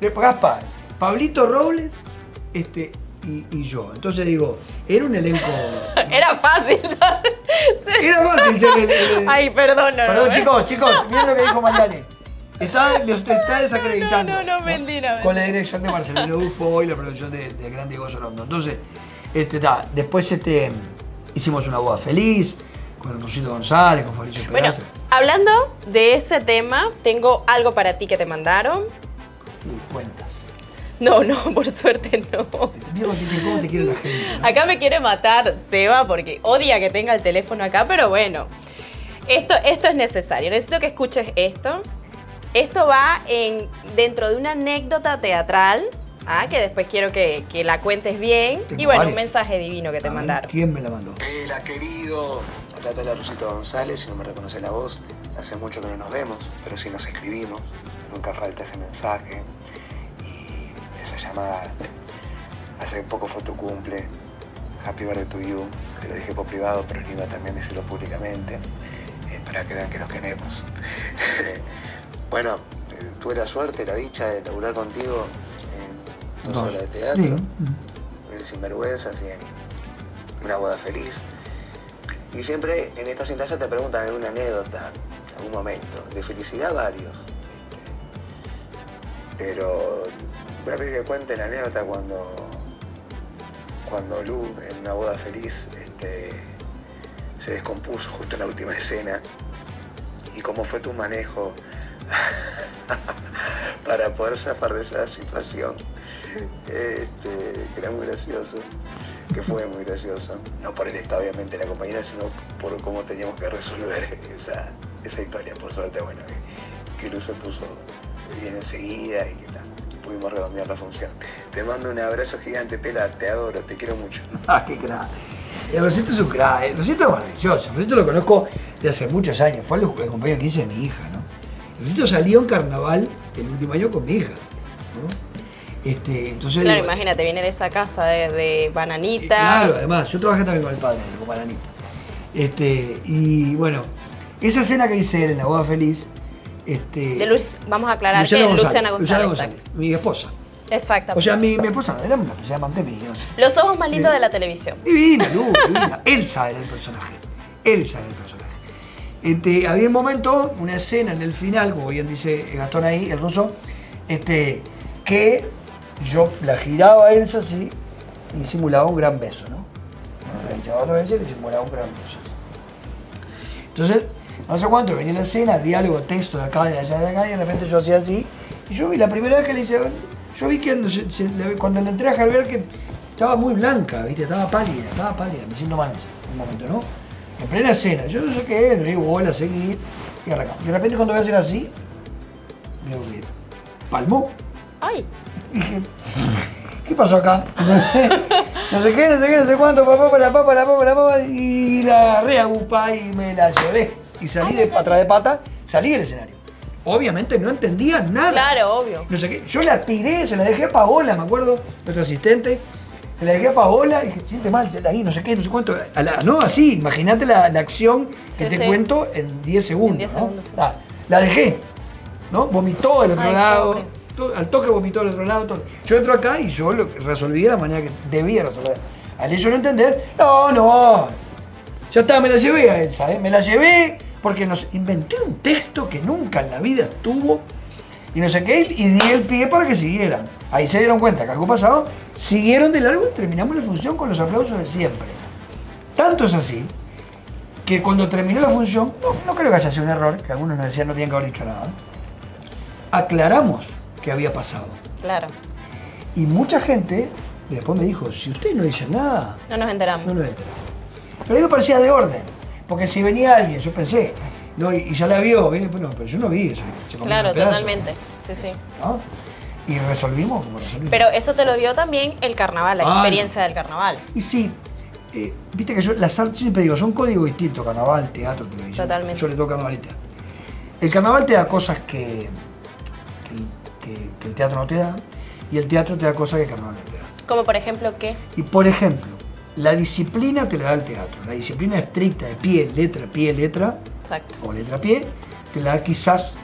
Después Gaspar, Pablito Robles este, y, y yo. Entonces digo, era un elenco. <laughs> Era fácil. <laughs> Era fácil ser el. el- Ay, perdón, no, Perdón, no. chicos, chicos, miren lo que dijo Mariale. Está, está desacreditando. No, no, mentira, Con la dirección de Marcelino Dufo y la producción del de gran Diego Sorondo. Entonces, este, ta, después este, hicimos una boda feliz con Rosito González, con Fabricio Bueno, Peraza. hablando de ese tema, tengo algo para ti que te mandaron. Uy, cuentas. No, no, <laughs> por suerte no. Diego te dice cómo te quiere la gente. ¿no? Acá me quiere matar Seba porque odia que tenga el teléfono acá, pero bueno. Esto, esto es necesario. Necesito que escuches esto. Esto va en, dentro de una anécdota teatral, ah, que después quiero que, que la cuentes bien. Tengo y bueno, un varias. mensaje divino que te A ver, mandaron. ¿Quién me la mandó? Hola querido, acá está la Rosita González, si no me reconoce la voz, hace mucho que no nos vemos, pero sí nos escribimos, nunca falta ese mensaje y esa llamada. Hace poco fue tu cumple, Happy Birthday to you, te lo dije por privado, pero es lindo también decirlo públicamente, eh, para que vean que nos queremos. <laughs> bueno, eh, tuve la suerte, la dicha de laburar contigo dos Dos. horas de teatro, Sí. en Sinvergüenzas y en una boda feliz. Y siempre en estas instancias te preguntan alguna anécdota, algún momento, de felicidad varios. Pero voy a pedir que cuente la anécdota cuando, cuando Lu en una boda feliz este, se descompuso justo en la última escena. Y cómo fue tu manejo <laughs> para poder zafar de esa situación. <laughs> Este, que era muy gracioso, que fue muy gracioso. No por el estado obviamente de la compañera, sino por cómo teníamos que resolver <laughs> esa, esa historia. Por suerte, bueno, que, que Luz se puso bien enseguida y que pudimos redondear la función. Te mando un abrazo gigante, Pela, te adoro, te quiero mucho. <laughs> Ah, qué crack. El Rosito es un crack. El Rosito es maravilloso. El Rosito lo conozco de hace muchos años. Fue el, el compañero 15 de mi hija, ¿no? El Rosito salió en carnaval el último año con mi hija. Este, entonces, Claro, digo, imagínate, viene de esa casa de, de eh, bananita. Claro, además, yo trabajé también con el padre, con Maranita. Este, y bueno, esa escena que hice él en la boda feliz, este, De Luz, vamos a aclarar Luciana que González, Luciana González. Luciana González, exacto. mi esposa. Exactamente. O sea, mi, mi esposa no, era una se llama Antemi, no sé. Los ojos más lindos de la televisión. Divina, Lu, divina. Elsa era el personaje. Elsa era el personaje. Este, había un momento, una escena en el final, como bien dice Gastón ahí, el ruso, este, que yo la giraba a Elsa así y simulaba un gran beso, ¿no? La otra vez y simulaba un gran beso. Entonces, no sé cuánto, venía la escena, diálogo, texto de acá, de allá, de acá, y de repente yo hacía así. Y yo vi la primera vez que le hice, yo vi que cuando, le- entré a Javier que estaba muy blanca, ¿viste? Estaba pálida, estaba pálida, me siento mal en un momento, ¿no? En plena escena, yo no sé qué, le digo, bola, seguí, y arrancamos. Y de repente cuando voy a hacer así, veo que palmó. Ay, Dije, ¿qué pasó acá? <laughs> no sé qué, no sé qué, no sé cuánto, papá, para la papa, la papa, la papa, y la reagupa y me la llevé. Y salí de atrás de pata, salí del escenario. Obviamente no entendía nada. claro, obvio. No sé qué. Yo la tiré, se la dejé a Paola, me acuerdo, nuestra asistente. Se la dejé a Paola y dije, siente mal, ahí, no sé qué, no sé cuánto. A la- no, así, imagínate la, la acción que Sí, te sí. cuento en 10 segundos. En 10 ¿no? segundos, sí. Ah, la dejé, ¿no? Vomitó del otro Ay, lado. pobre. Al toque vomitó del otro lado. todo. Yo entro acá y yo lo resolví de la manera que debía resolver. Al ello no entender, no, no. Ya está, me la llevé a esa, ¿eh? Me la llevé porque nos inventé un texto que nunca en la vida tuvo y no sé qué, y di el pie para que siguieran. Ahí se dieron cuenta que algo pasaba, siguieron de largo y terminamos la función con los aplausos de siempre. Tanto es así que cuando terminó la función, no, no creo que haya sido un error, que algunos nos decían no tienen que haber dicho nada, aclaramos que había pasado. Claro. Y mucha gente después me dijo, si ustedes no dicen nada, No nos enteramos. no nos enteramos. Pero a mí me parecía de orden, porque si venía alguien, yo pensé, no, y, y ya la vio, viene, pero, yo no vi eso. Claro, totalmente. Sí, sí. ¿no? Y resolvimos como resolvimos. Pero eso te lo dio también el carnaval, la Ah, experiencia del carnaval. Y sí, eh, viste que yo, las artes, siempre digo, son códigos distintos, carnaval, teatro, televisión. Totalmente. Sobre todo carnaval y teatro. El carnaval te da cosas que, que- que el teatro no te da, Y el teatro te da cosas que el carnaval no te da. Como por ejemplo, ¿qué? Y por ejemplo, la disciplina te la da el teatro. La disciplina estricta de pie, letra, pie, letra, Exacto. o letra, pie, te la da quizás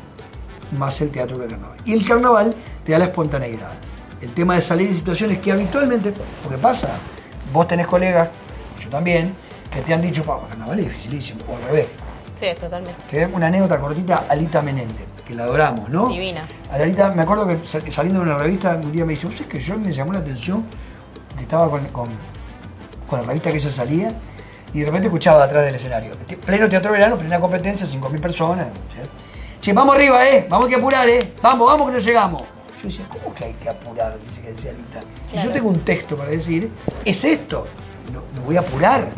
más el teatro que el carnaval. Y el carnaval te da la espontaneidad. El tema de salir de situaciones que habitualmente, porque pasa, vos tenés colegas, yo también, que te han dicho, "Pa, carnaval es dificilísimo, o al revés. Sí, totalmente. Que una anécdota cortita, Alita Menéndez, que la adoramos, ¿no? Divina. A Alita, me acuerdo que sal- saliendo de una revista, un día me dice, ¿vos es que yo me llamó la atención que estaba con, con, con la revista que ella salía y de repente escuchaba atrás del escenario, pleno teatro verano, plena competencia, 5.000 personas. ¿sí? Che, vamos arriba, ¿eh? Vamos que apurar, ¿eh? Vamos, vamos que no llegamos. Yo decía, ¿cómo que hay que apurar? Dice que decía Alita. Y yo tengo un texto para decir, es esto, no, no voy a apurar.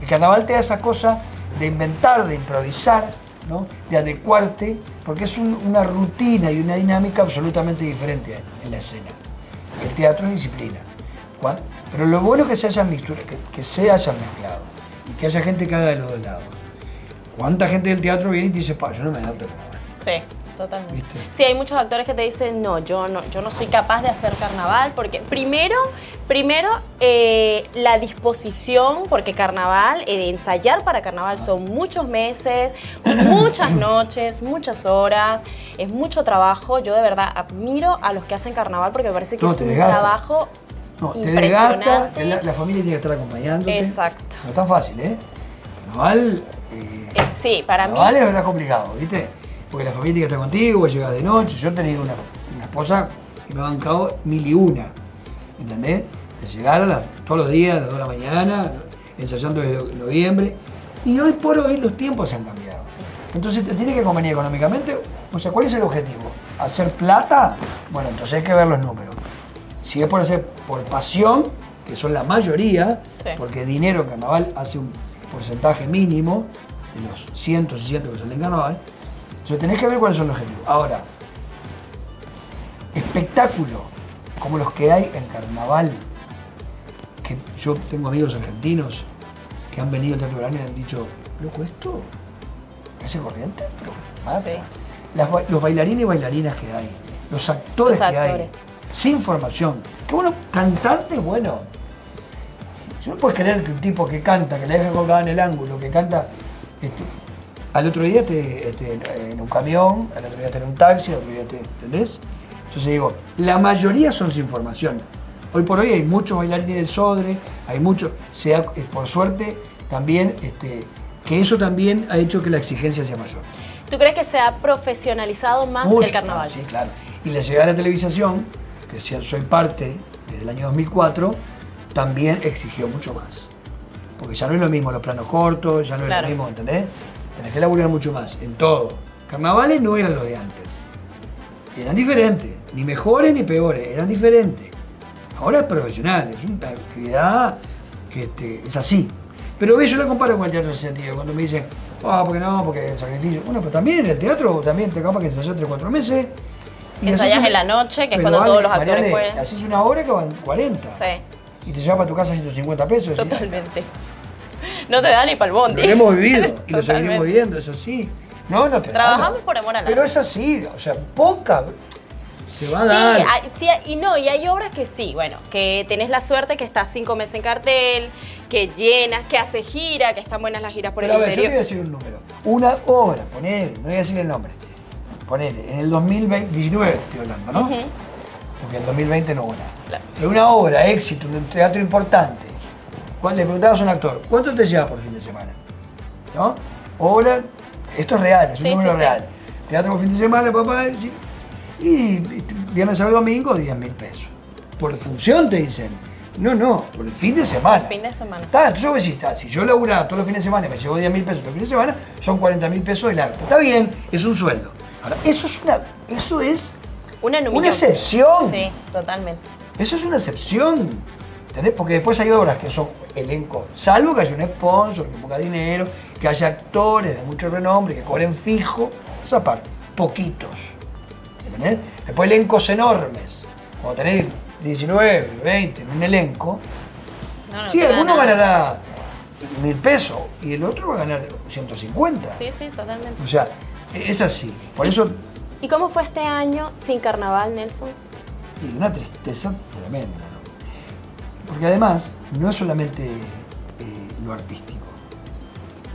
El carnaval te da esa cosa de inventar, de improvisar, ¿no? de adecuarte, porque es un- una rutina y una dinámica absolutamente diferente en la escena. El teatro es disciplina. Cuan- Pero lo bueno es que se hayan mixtura, que, que se hayan mezclado y que haya gente que haga de los dos lados. ¿Cuánta gente del teatro viene y te dice, pa, yo no me adapto al carnaval"? Sí, totalmente. ¿Viste? Sí, hay muchos actores que te dicen, no, yo no, yo no soy capaz de hacer carnaval, porque primero, primero eh, la disposición, porque carnaval, eh, ensayar para carnaval son muchos meses, muchas <coughs> noches, muchas horas, es mucho trabajo. Yo de verdad admiro a los que hacen carnaval porque me parece que No, es un desgasta. trabajo No, te desgasta, la, la familia tiene que estar acompañándote. Exacto. No es tan fácil, ¿eh? Carnaval... eh, Eh, sí, para mí. Carnaval es verdad complicado, ¿viste? Porque la familia que estar contigo, vos llegás de noche. Yo he tenido una, una esposa que me ha bancado mil y una, ¿entendés? De llegar a todos los días, a las 2 de la mañana, ensayando desde noviembre. Y hoy por hoy los tiempos se han cambiado. Entonces te tiene que convenir económicamente. O sea, ¿cuál es el objetivo? ¿Hacer plata? Bueno, entonces hay que ver los números. Si es por hacer por pasión, que son la mayoría, Sí. porque dinero en carnaval hace un porcentaje mínimo de los cientos y cientos que salen en carnaval, entonces tenés que ver cuáles son los objetivos. Ahora, espectáculo como los que hay en carnaval, que yo tengo amigos argentinos que han venido al Teatro Verano y han dicho, loco, esto es el corriente, pero mata". Sí. Las ba- los bailarines y bailarinas que hay, los actores Los que hay, sin formación. Qué bueno, cantantes, bueno. Yo no puedes creer que un tipo que canta, que la deja colgada en el ángulo, que canta. este, al otro día te, en un camión, al otro día está en un taxi, al otro día te. ¿Entendés? Entonces digo, la mayoría son sin formación. Hoy por hoy hay muchos bailarines del Sodre, hay muchos. Por suerte, también, este, que eso también ha hecho que la exigencia sea mayor. ¿Tú crees que se ha profesionalizado más Mucho, el carnaval? ah, sí, claro. Y la llegada a la televisación, que soy parte desde el año 2004, también exigió mucho más. Porque ya no es lo mismo los planos cortos, ya no Claro. es lo mismo, ¿entendés? Tenés que laburar mucho más, en todo. Carnavales no eran los de antes. Eran diferentes, ni mejores ni peores, eran diferentes. Ahora es profesional, es una actividad que este, es así. Pero ve, yo la comparo con el teatro en ese sentido, cuando me dicen, ah, porque no, porque es sacrificio. Bueno, pero también en el teatro, también te capaz que ensayás 3 4 meses. Ensayás haces un- en la noche, que es cuando vale, todos los actores pueden. Haces una hora que van 40. Sí, Y te lleva para tu casa 150 pesos. y- totalmente. No te da ni para el bondi. Lo hemos vivido y lo seguiremos viviendo, es así. No, no te Trabajamos por amor al Pero arte. es así, o sea, poca se va a Sí, dar. hay- sí, y no, y hay obras que sí, bueno, que tenés la suerte que estás cinco meses en cartel, que llenas, que hace gira, que están buenas las giras por Pero a el ver, yo te voy a decir un número. Una obra, ponele, no voy a decir el nombre. Ponele, en el 2019 estoy hablando, ¿no? Porque en 2020 no hubo nada. Claro. Pero una obra, éxito, un teatro importante. ¿Cuál le preguntabas a un actor, ¿cuánto te lleva por fin de semana? ¿No? Obra, esto es real, es un Sí, número sí, sí. real. Teatro por fin de semana, papá, sí. y viernes, sábado y domingo, 10 mil pesos. Por función te dicen. No, no, por el fin de semana. Fin de semana. Está, entonces vos decís, está, si yo laburaba todos los fines de semana y me llevo 10 mil pesos los fines de semana, son 40 mil pesos del arte. Está bien, es un sueldo. Ahora, eso es una, eso es Una una excepción. Sí, totalmente. Eso es una excepción. ¿Entendés? Porque después hay obras que son elenco, salvo que haya un sponsor, que ponga dinero, que haya actores de mucho renombre, que cobren fijo, esa parte, poquitos. ¿Entendés? Después elencos enormes. Cuando tenés 19, 20 en un elenco, No, no sí, alguno nada. ganará mil pesos y el otro va a ganar 150. Sí, sí, totalmente. O sea, es así. Por eso ¿Y cómo fue este año sin carnaval, Nelson? y una tristeza tremenda. Porque además no es solamente eh, lo artístico.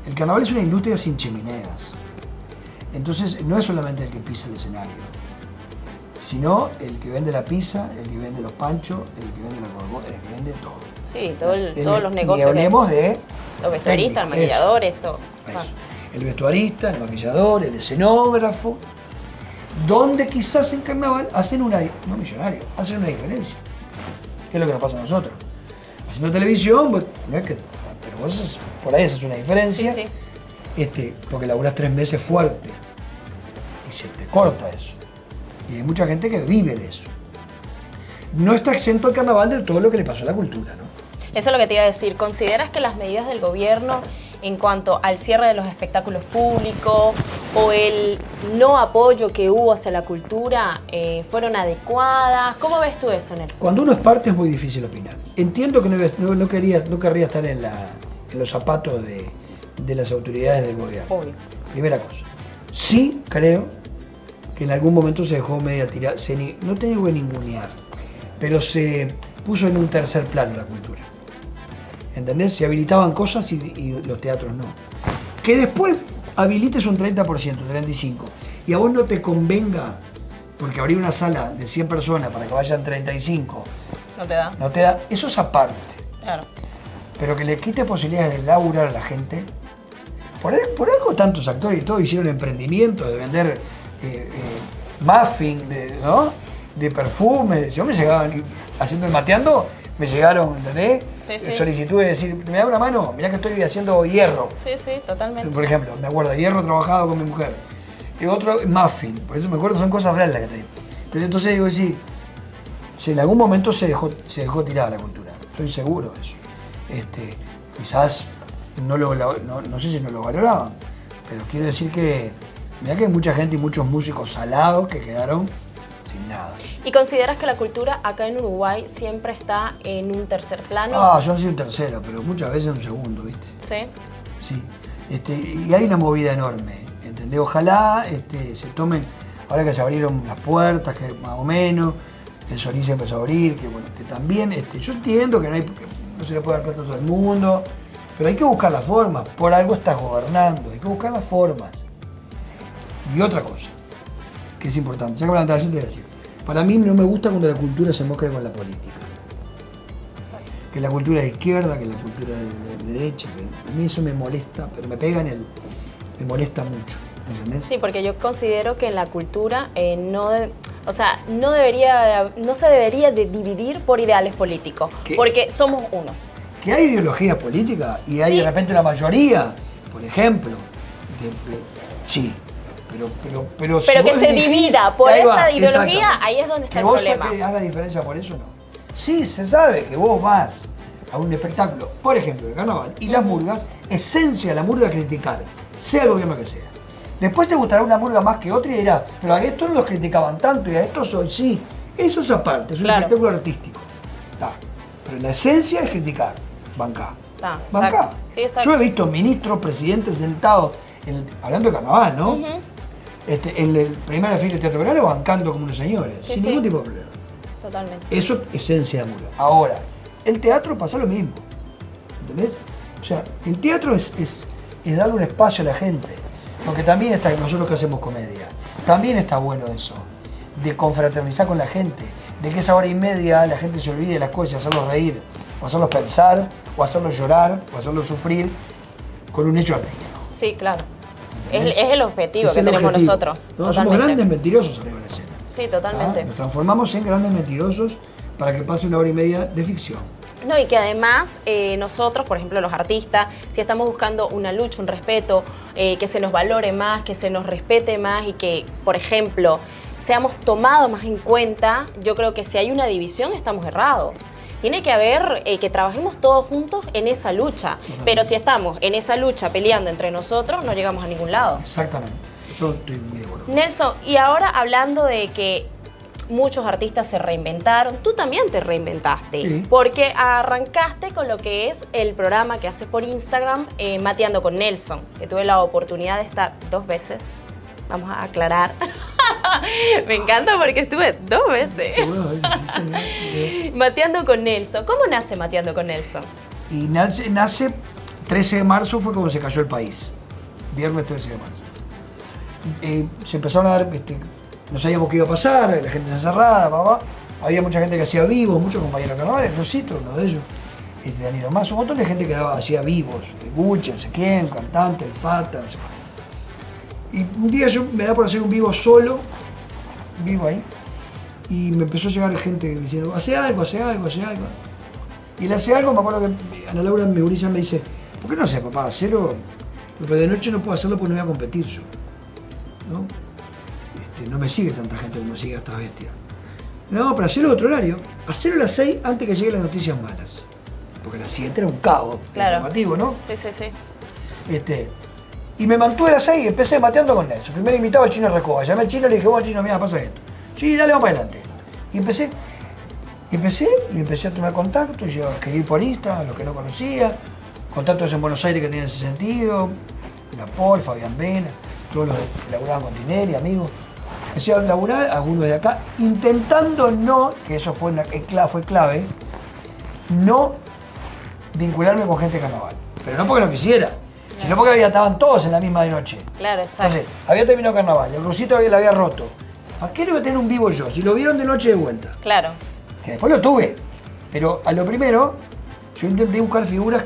El carnaval es una industria sin chimeneas. Entonces no es solamente el que pisa el escenario, sino el que vende la pizza, el que vende los panchos, el que vende la gorgona, el que vende todo. Sí, todo el- El- todos los negocios. de- hablemos de los vestuaristas, técnico, maquilladores, todo. eso. Ah. El vestuarista, el maquillador, el escenógrafo, donde quizás en carnaval hacen una, no millonario, hacen una diferencia. ¿Qué es lo que nos pasa a nosotros? Haciendo televisión, no es que, pero vos haces- por ahí haces una diferencia, Sí, sí. Este, porque laburás tres meses fuerte y se te corta eso. Y hay mucha gente que vive de eso. No está exento el carnaval de todo lo que le pasó a la cultura, ¿no? Eso es lo que te iba a decir. ¿Consideras que las medidas del gobierno en cuanto al cierre de los espectáculos públicos o el no apoyo que hubo hacia la cultura eh, fueron adecuadas? ¿Cómo ves tú eso, Nelson? Cuando uno es parte es muy difícil opinar. Entiendo que no, quería, no querría estar en, la- en los zapatos de, de las autoridades del gobierno. Obvio. Primera cosa. Sí creo que en algún momento se dejó media tirada, se no te digo ningunear, pero se puso en un tercer plano la cultura. ¿Entendés? Se habilitaban cosas y, y los teatros no. Que después habilites un 30%, 35%, y a vos no te convenga, porque abrir una sala de 100 personas para que vayan 35, ¿No te da? no te da, eso es aparte Claro. pero que le quite posibilidades de laburar a la gente. Por, por algo tantos actores y todo hicieron emprendimientos de vender eh, eh, muffin, de, ¿no? de perfume. Yo me llegaban, haciendo el mateando, me llegaron, ¿entendés? Sí, sí. Solicitudes de decir, ¿me da una mano? Mirá que estoy haciendo hierro. Sí, sí, totalmente. Por ejemplo, me acuerdo, hierro trabajado con mi mujer. Y otro, muffin. Por eso me acuerdo, son cosas reales las que te digo. Pero entonces digo, sí, si en algún momento se dejó, se dejó tirada la cultura. Estoy seguro de eso. Este, quizás no, lo, no, no sé si no lo valoraban, pero quiero decir que, mirá que hay mucha gente y muchos músicos salados que quedaron sin nada. ¿Y consideras que la cultura acá en Uruguay siempre está en un tercer plano? Ah, yo soy un tercero, pero muchas veces un segundo, ¿viste? Sí. Sí, este, y hay una movida enorme, ¿entendés? Ojalá este, se tomen, ahora que se abrieron las puertas, que más o menos, que el Solís se empezó a abrir, que bueno, que también, este, yo entiendo que no, hay, que no se le puede dar plata a todo el mundo, pero hay que buscar las formas, por algo estás gobernando, hay que buscar las formas. Y otra cosa, que es importante, ya que me la te voy a decir, para mí no me gusta cuando la cultura se mezcla con la política que la cultura de izquierda, que la cultura de, de derecha, que a mí eso me molesta, pero me pega en el. me molesta mucho, ¿entendés? Sí, porque yo considero que en la cultura eh, no, de- o sea, no debería, no se debería de dividir por ideales políticos, ¿Qué? porque somos uno. Que hay ideología política y hay Sí. de repente la mayoría, por ejemplo, de- sí. Pero, pero, pero, si que vos se elegís- divida por esa va, ideología, ahí es donde está que el vos problema. saque- haga diferencia por eso, no. Sí, se sabe que vos vas a un espectáculo, por ejemplo, de carnaval, y las murgas, esencia de la murga criticar, sea el gobierno que sea. Después te gustará una murga más que otra y dirás, pero a estos no los criticaban tanto y a estos hoy sí. Eso es aparte, es un Claro. espectáculo artístico. Está. Pero la esencia es criticar. Bancá. Está, Bancá. exacto. Sí. Yo he visto ministros, presidentes sentados, en el- hablando de carnaval, ¿no? Este, en el primera fila del Teatro Verano bancando como unos señores, Sí, sin sí. ningún tipo de problema. Totalmente. Eso es esencia de murga. Ahora, el teatro pasa lo mismo. ¿Entendés? O sea, el teatro es, es, es darle un espacio a la gente. Porque también está, nosotros que hacemos comedia, también está bueno eso, de confraternizar con la gente, de que esa hora y media la gente se olvide de las cosas y hacerlos reír, o hacerlos pensar, o hacerlos llorar, o hacerlos sufrir con un hecho artístico. Sí, claro. Es, es el objetivo Es que el tenemos objetivo. nosotros. No, somos grandes mentirosos arriba de la escena. Sí, totalmente. ¿Ah? Nos transformamos en grandes mentirosos para que pase una hora y media de ficción. No, y que además eh, nosotros, por ejemplo, los artistas, si estamos buscando una lucha, un respeto, eh, que se nos valore más, que se nos respete más y que, por ejemplo, seamos tomados más en cuenta, yo creo que si hay una división estamos errados. Tiene que haber eh, que trabajemos todos juntos en esa lucha. Pero si estamos en esa lucha peleando entre nosotros, no llegamos a ningún lado. Exactamente. Yo estoy muy de acuerdo. Nelson, y ahora hablando de que muchos artistas se reinventaron, tú también te reinventaste, Sí. porque arrancaste con lo que es el programa que haces por Instagram, eh, Mateando con Nelson, que tuve la oportunidad de estar dos veces, vamos a aclarar, <laughs> Me encanta porque estuve dos veces. <laughs> Mateando con Nelson. ¿Cómo nace Mateando con Nelson? Y nace, nace 13 de marzo fue cuando se cayó el país. Viernes 13 de marzo. Eh, se empezaron a dar, este, no sabíamos qué iba a pasar, la gente se encerrada, papá. Había mucha gente que hacía vivos, muchos compañeros de carnaval, Rosito, uno de ellos, este, Danilo Más, un montón de gente que daba, hacía vivos, Gucci, no sé quién, cantante, el Fata, no sé qué. Y un día yo me da por hacer un vivo solo, vivo ahí, y me empezó a llegar gente diciendo, hace algo, hace algo, hace algo. Y le hace algo, me acuerdo que Ana Laura Meuriza me dice, ¿por qué no haces, papá? Hacerlo, pero de noche no puedo hacerlo porque no voy a competir yo. ¿No? Este, no me sigue tanta gente como sigue a esta bestia. No, pero hacerlo otro horario. Hacerlo a las 6 antes que lleguen las noticias malas. Porque a las 7 era un caos Claro. informativo, ¿no? Sí, sí, sí. Este, y me mantuve a 6 y empecé mateando con Nelson. Primero invitaba al chino Recoba. Llamé al chino y le dije, bueno, chino, mira, pasa esto. Sí, dale, vamos adelante. Y empecé. Y empecé, y empecé a tomar contactos, yo a escribir por Insta, a los que no conocía, contactos en Buenos Aires que tenían ese sentido, la Paul, Fabián Vena, todos los que laburaban con Tinelli, amigos. Empecé a laburar, algunos de acá, intentando no, que eso fue, una, fue clave, no vincularme con gente de carnaval. Pero no porque no quisiera, sino porque había, estaban todos en la misma de noche. Claro, exacto. Entonces, había terminado carnaval, el rusito había, la había roto. ¿Para qué le voy a tener un vivo yo? Si lo vieron de noche de vuelta. Claro. Que después lo tuve. Pero a lo primero, yo intenté buscar figuras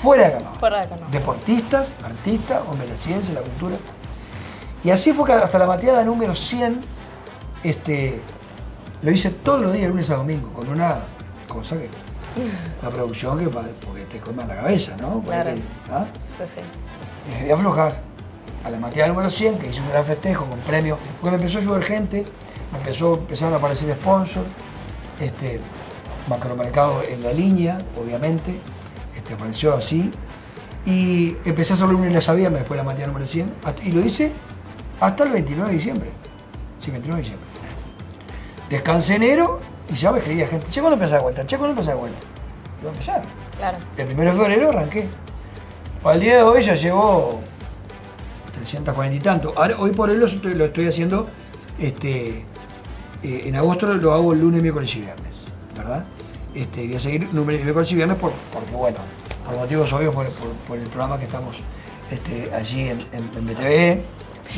fuera de carnaval. Fuera de carnaval. Deportistas, artistas, hombre de la ciencia, la cultura. Y así fue que hasta la mateada número 100, este, lo hice todos los días, lunes a domingo, con una cosa que. La producción que porque te come la cabeza, ¿no? Claro. ¿ah? Sí, sí. dejé de aflojar. A la materia número 100, que hice un gran festejo con premios, porque me empezó a ayudar gente, me empezó, empezaron a aparecer sponsors, este, macromercado en la línea, obviamente, este, apareció así, y empecé a hacerlo lunes a viernes después de la materia número 100, hasta- y lo hice hasta el 29 de diciembre. Sí, 29 de diciembre. Descansé enero y ya me escribía gente, che, ¿cuándo empezás de vuelta? Che, ¿cuándo empezás de vuelta? Y voy a empezar. Claro. El 1 de febrero arranqué. Al día de hoy ya llevo 340 y tanto. Ahora, hoy por hoy lo estoy, lo estoy haciendo, este, eh, en agosto lo hago lunes, miércoles y viernes, ¿verdad? Este, voy a seguir lunes, miércoles y viernes por- porque, bueno, por motivos obvios, por, por- por el programa que estamos este, allí en, en, en BTV.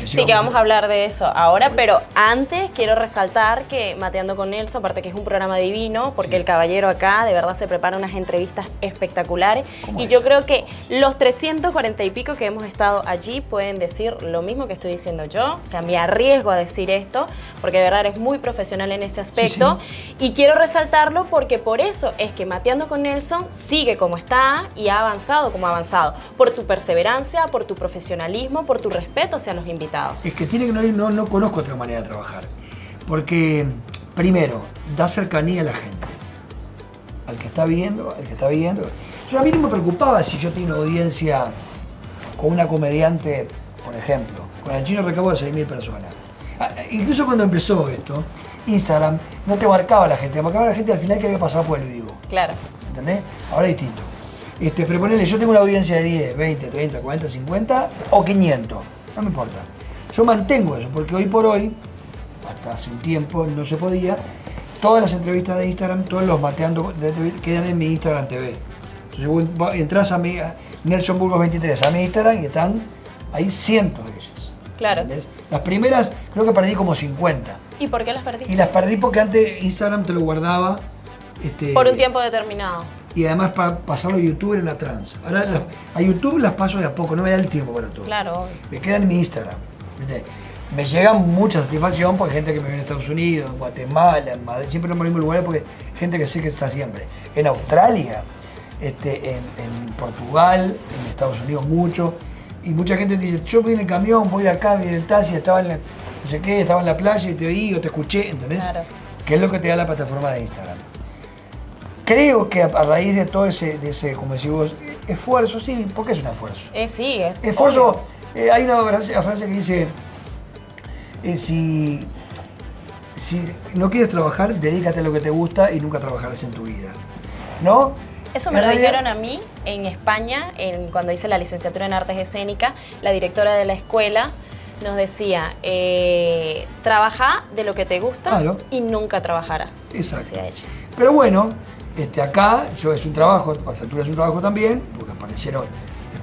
Sí, que vamos a hablar de eso ahora, pero antes quiero resaltar que Mateando con Nelson, aparte que es un programa divino, porque Sí. el caballero acá de verdad se prepara unas entrevistas espectaculares ¿Cómo y es? yo creo que los 340 y pico que hemos estado allí pueden decir lo mismo que estoy diciendo yo, o sea, me arriesgo a decir esto, porque de verdad eres muy profesional en ese aspecto y quiero resaltarlo porque por eso es que Mateando con Nelson sigue como está y ha avanzado como ha avanzado, por tu perseverancia, por tu profesionalismo, por tu respeto hacia los invitados. Es que tiene que no, no, no conozco otra manera de trabajar. Porque, primero, da cercanía a la gente. Al que está viendo, al que está viendo. Yo, a mí no me preocupaba si yo tenía una audiencia con una comediante, por ejemplo. Con el chino recabo de 6.000 personas. Ah, Incluso cuando empezó esto, Instagram no te marcaba la gente, te marcaba la gente al final que había pasado por el vivo. Claro. ¿Entendés? Ahora es distinto. Este, pero ponele, yo tengo una audiencia de 10, 20, 30, 40, 50 o 500. No me importa. Yo mantengo eso, porque hoy por hoy, hasta hace un tiempo no se podía, todas las entrevistas de Instagram, todos los mateando de entrevistas quedan en mi Instagram TV. Entonces vos entras a mi a Nelson Burgos 23, a mi Instagram y están ahí cientos de ellas. Claro. ¿entendés? Las primeras creo que perdí como 50. ¿Y por qué las perdiste? Y las perdí porque antes Instagram te lo guardaba. Este, Por un tiempo determinado. Y además para pasarlo a YouTube era una trans. Ahora las- a YouTube las paso de a poco, no me da el tiempo para todo. Claro. Me quedan en mi Instagram. ¿viste? Me llega mucha satisfacción hay gente que me ve en Estados Unidos, en Guatemala, en Madrid, siempre en los mismos lugares porque gente que sé que está siempre. En Australia, este, en, en Portugal, en Estados Unidos mucho. Y mucha gente dice, yo voy en el camión, voy acá, en el taxi, estaba en la, no sé qué, estaba en la playa y te vi o te escuché, ¿entendés? Claro. Que es lo que te da la plataforma de Instagram. Creo que a, a raíz de todo ese, de ese, como decís vos, esfuerzo, sí, porque es un esfuerzo. Eh, sí, es. Esfuerzo, eh, hay una frase, una frase que dice, eh, si, si no quieres trabajar, dedícate a lo que te gusta y nunca trabajarás en tu vida. ¿No? Eso me lo dijeron a mí en España, en, cuando hice la licenciatura en artes escénicas, la directora de la escuela nos decía, eh, trabaja de lo que te gusta Claro. y nunca trabajarás. Exacto. Pero bueno, este, acá yo es un trabajo, a esta altura es un trabajo también, porque aparecieron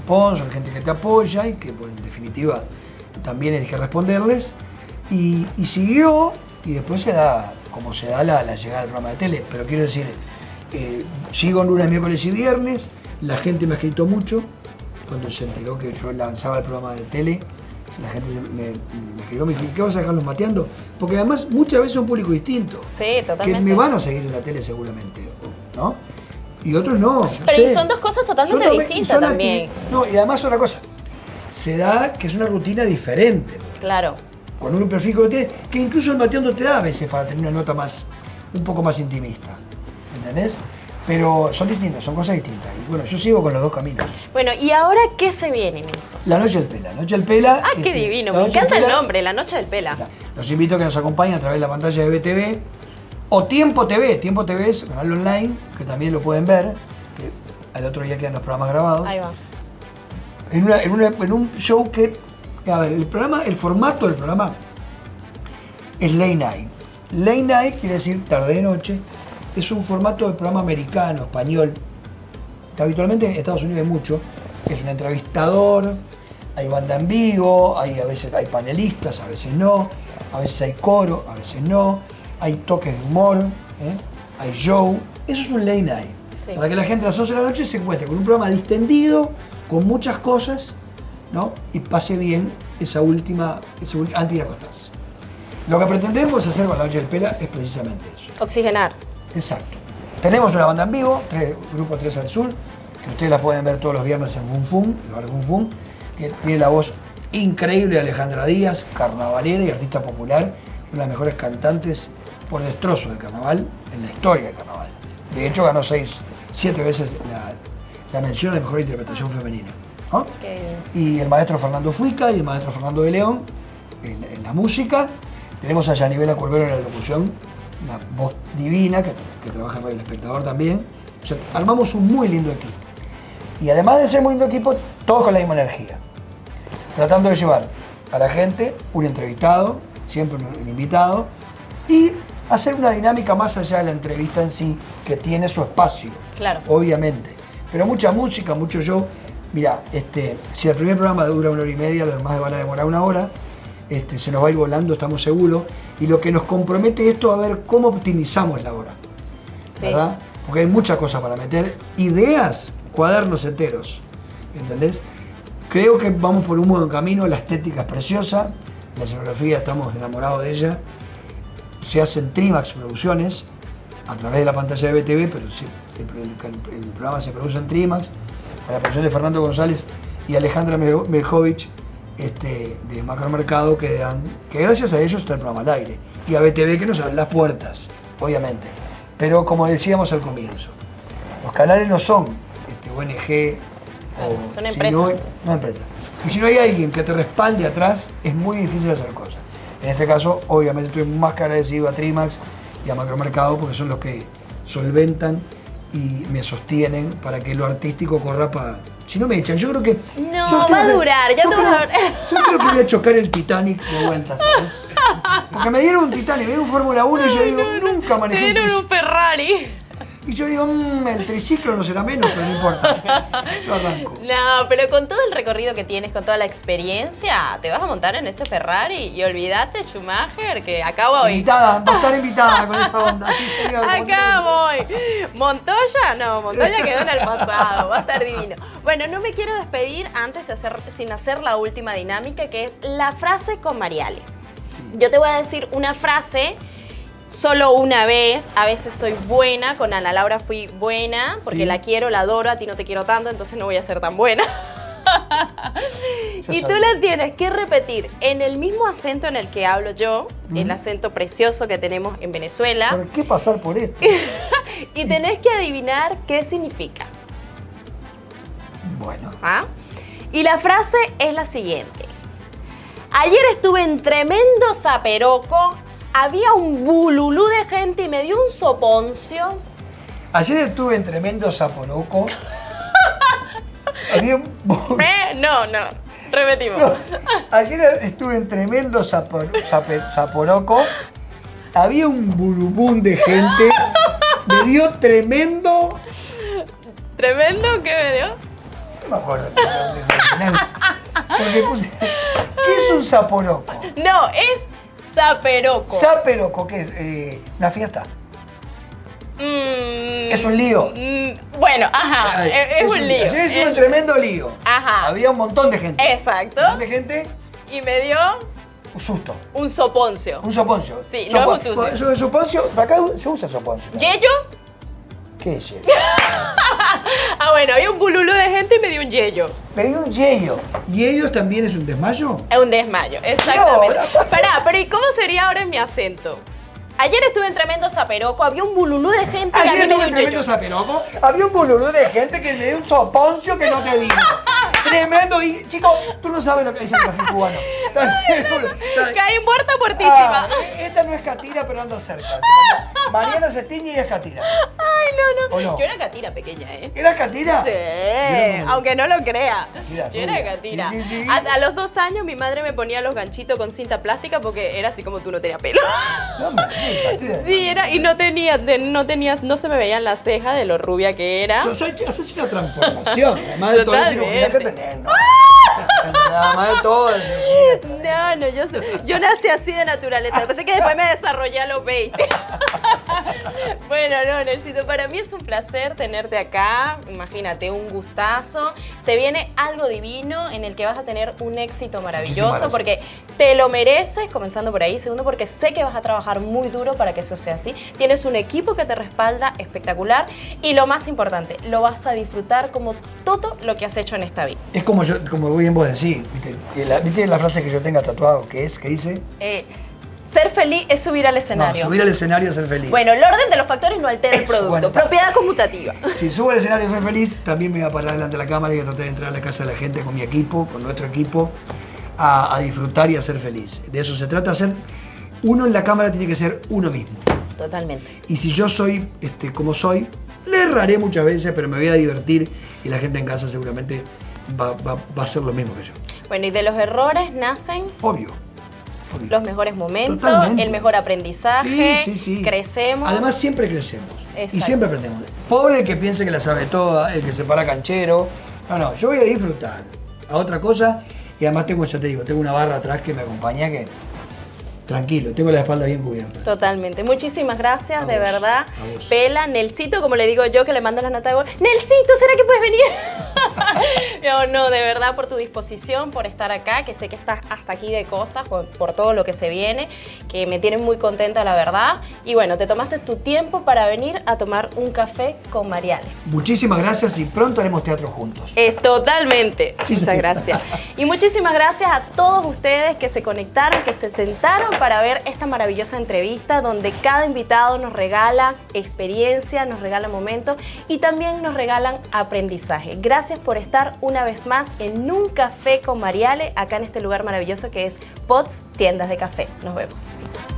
sponsors, gente que te apoya y que bueno, en definitiva también hay que responderles. Y, y siguió y después se da, como se da la, la llegada del programa de tele. Pero quiero decir, eh, sigo lunes, miércoles y viernes, la gente me ha escrito mucho cuando se enteró que yo lanzaba el programa de tele. La gente se- me, me escribió, me dijo, ¿qué vas a dejarlos mateando? Porque además muchas veces es un público distinto Sí, que totalmente. me van a seguir en la tele seguramente, ¿no? Y otros no. no Pero y son dos cosas totalmente Son distintas también. No, y además otra cosa, se da que es una rutina diferente, Claro. con un perfil que lo tiene, que incluso el mateando te da a veces para tener una nota más, un poco más intimista, ¿entendés? Pero son distintas, son cosas distintas. Y bueno, yo sigo con los dos caminos. Bueno, ¿y ahora qué se viene? La Noche del Pela. La Noche del Pela. Ah, qué este, divino. Me encanta el nombre, La Noche del Pela. Los invito a que nos acompañen a través de la pantalla de BTV o Tiempo TV. Tiempo TV es canal online que también lo pueden ver. Que al otro día quedan los programas grabados. Ahí va. En, una- en una- en un show que. A ver, el programa, el formato del programa es late night. Late night quiere decir tarde de noche. Es un formato de programa americano, español. Que habitualmente en Estados Unidos hay mucho. Es un entrevistador, hay banda en vivo, hay, a veces hay panelistas, a veces no, a veces hay coro, a veces no, hay toques de humor, ¿eh? hay show. Eso es un late night. Sí. Para que la gente a las 11 de la noche se encuentre con un programa distendido, con muchas cosas, ¿no? Y pase bien esa última, ese ul- antes de ir a acostarse. Lo que pretendemos hacer con la noche del pela es precisamente eso. Oxigenar. Exacto. Tenemos una banda en vivo, tres, Grupo 3 al Sur, que ustedes la pueden ver todos los viernes en Fun Fun, el bar Fun Fun, que tiene la voz increíble de Alejandra Díaz, carnavalera y artista popular, una de las mejores cantantes por destrozo del carnaval en la historia del carnaval. De hecho, ganó seis, siete veces la, la mención de mejor interpretación femenina. ¿no? Y el maestro Fernando Fuica y el maestro Fernando de León en, en la música. Tenemos a Yanivela Curbero en la locución, una voz divina que, que trabaja Radio El Espectador también. O sea, armamos un muy lindo equipo. Y además de ser muy lindo equipo, todos con la misma energía. Tratando de llevar a la gente un entrevistado, siempre un invitado, y hacer una dinámica más allá de la entrevista en sí, que tiene su espacio Claro. obviamente. Pero mucha música, mucho show. Mira, este, si el primer programa dura una hora y media, los demás van a demorar una hora. Este, se nos va a ir volando, estamos seguros. Y lo que nos compromete esto a ver cómo optimizamos la hora. Sí. ¿Verdad? Porque hay muchas cosas para meter. Ideas, cuadernos enteros. ¿Entendés? Creo que vamos por un buen camino, la estética es preciosa, la escenografía estamos enamorados de ella. Se hacen Trimax Producciones a través de la pantalla de BTV, pero sí, el, el- el programa se produce en Trimax, con la producción de Fernando González y Alejandra Mel- Meljovic este, de Macromercado, que, dan, que gracias a ellos está el programa al aire. Y a BTV que nos abre las puertas, obviamente. Pero como decíamos al comienzo, los canales no son este, ONG o Son si empresas. no hay- no empresas. Y si no hay alguien que te respalde atrás, es muy difícil hacer cosas. En este caso, obviamente, estoy más que agradecido a Trimax y a Macromercado porque son los que solventan y me sostienen para que lo artístico corra para. Si no me echan, yo creo que. No, va a que- durar, ya te creo- vas a. Yo creo que voy a chocar el Titanic de vuelta, ¿sabes? Porque me dieron un Titanic, me dieron un Fórmula 1 y yo digo, nunca manejé un dieron un Ferrari. Y yo digo, "Mm, el triciclo no será menos, pero no importa. Yo arranco. <laughs> No, pero con todo el recorrido que tienes, con toda la experiencia, te vas a montar en ese Ferrari y olvídate, Schumacher, que acá voy. Invitada, va a estar <laughs> invitada con esa onda. Sí, señor. Acá voy. Montoya, no, Montoya quedó en el pasado, va a estar divino. Bueno, no me quiero despedir antes de hacer, sin hacer la última dinámica, que es la frase con Mariale. Yo te voy a decir una frase solo una vez, a veces soy buena, con Ana Laura fui buena, porque Sí. la quiero, la adoro, a ti no te quiero tanto, entonces no voy a ser tan buena. <laughs> Y tú la tienes que repetir en el mismo acento en el que hablo yo, el acento precioso que tenemos en Venezuela, ¿Por qué pasar por esto? <laughs> y tenés que adivinar qué significa. Bueno, ¿ah? Y la frase es la siguiente. Ayer estuve en tremendo zaperoco, había un bululú de gente y me dio un soponcio. ayer estuve en tremendo Zaporoco. <laughs> Había un, Eh, No, no. Repetimos. No, ayer estuve en tremendo zape- zaporoco. Había un bulubún de gente. Me dio tremendo. Tremendo que me dio. No me acuerdo. Porque puse- ¿Qué es un zaporoco? No, es zaperoco. Zaperoco, ¿qué es? Eh, una fiesta. Mm, Es un lío. mm, bueno, ajá, Ay, es, es un lío. Estuve Es- un tremendo lío. Ajá. Había un montón de gente. Exacto. Un montón de gente, Y me dio un susto. un soponcio. Un soponcio. Sí, no es un susto. Soponcio, acá se usa soponcio. ¿Yello? ¿Qué es eso? <laughs> Ah, bueno, había un bululú de gente y me dio un yello. Me dio un yello. ¿Y ellos también es un desmayo? Es un desmayo, exactamente. No. Pará, pero ¿y cómo sería ahora en mi acento? Ayer estuve en tremendo zaperoco, había un bululú de gente y a mí Ayer me dio un un tremendo yello. zaperoco. Había un bululú de gente que me dio un soponcio que no te digo. <laughs> tremendo. Y, chicos, tú no sabes lo que dice el café cubano. <laughs> Caí muerta muertísima. Ah, esta no es catira, pero anda cerca. <laughs> Mariana se tiñe y es catira. Ay, no, no. ¿O no? Yo era catira pequeña, ¿eh? ¿Era catira? Sí, Yo aunque no lo crea. Mira, Yo era catira. Sí, sí, sí. A, a los dos años mi madre me ponía los ganchitos con cinta plástica porque era así como tú no tenías pelo. No, me catira. Sí, era, y no tenía, no tenías, no se me veían las cejas de lo rubia que era. O sea, hay que hacer una transformación. Además de toda la cirugía que Totalmente. tenés, ¿no? Además de todo. No, no, yo, yo nací así de naturaleza. Lo que después me desarrollé a los <laughs> 20. bueno, no, Nelsito, para mí es un placer tenerte acá. Imagínate, un gustazo. Se viene algo divino en el que vas a tener un éxito maravilloso porque te lo mereces, comenzando por ahí. Segundo, porque sé que vas a trabajar muy duro para que eso sea así. Tienes un equipo que te respalda espectacular. Y lo más importante, lo vas a disfrutar como todo lo que has hecho en esta vida. Es como yo, como bien vos decís, ¿viste? La, ¿viste la frase que yo tenga tatuado? que es? que dice? Eh, ser feliz es subir al escenario. No, subir al escenario a ser feliz. Bueno, el orden de los factores no altera el producto. bueno. Propiedad conmutativa. Si subo al escenario a ser feliz, también me voy a parar delante de la cámara y voy a tratar de entrar a la casa de la gente con mi equipo, con nuestro equipo, a, a disfrutar y a ser feliz. De eso se trata, ser uno en la cámara tiene que ser uno mismo. Totalmente. Y si yo soy este, como soy, le erraré muchas veces, pero me voy a divertir y la gente en casa seguramente va, va- va a hacer lo mismo que yo. Bueno, y de los errores nacen Obvio. los mejores momentos, Totalmente. el mejor aprendizaje, Sí, sí, sí. crecemos. Además, siempre crecemos. Y siempre aprendemos. Pobre el que piense que la sabe toda, el que se para canchero. No, no, yo voy a disfrutar a otra cosa. Y además tengo, ya te digo, tengo una barra atrás que me acompaña que. Tranquilo, tengo la espalda bien cubierta. Totalmente. Muchísimas gracias, A de vos, verdad. Pela, Nelsito, como le digo yo, que le mando la nota de voz. Nelsito, ¿será que puedes venir? <laughs> no, no, de verdad, por tu disposición, por estar acá, que sé que estás hasta aquí de cosas, por, por todo lo que se viene, que me tiene muy contenta, la verdad. Y bueno, te tomaste tu tiempo para venir a tomar un café con Mariale. Muchísimas gracias y pronto haremos teatro juntos. Es totalmente. Muchas gracias. Y muchísimas gracias a todos ustedes que se conectaron, que se sentaron para ver esta maravillosa entrevista donde cada invitado nos regala experiencia, nos regala momentos y también nos regalan aprendizaje. Gracias por estar una vez más en un café con Mariale, acá en este lugar maravilloso que es Pots Tiendas de Café. Nos vemos.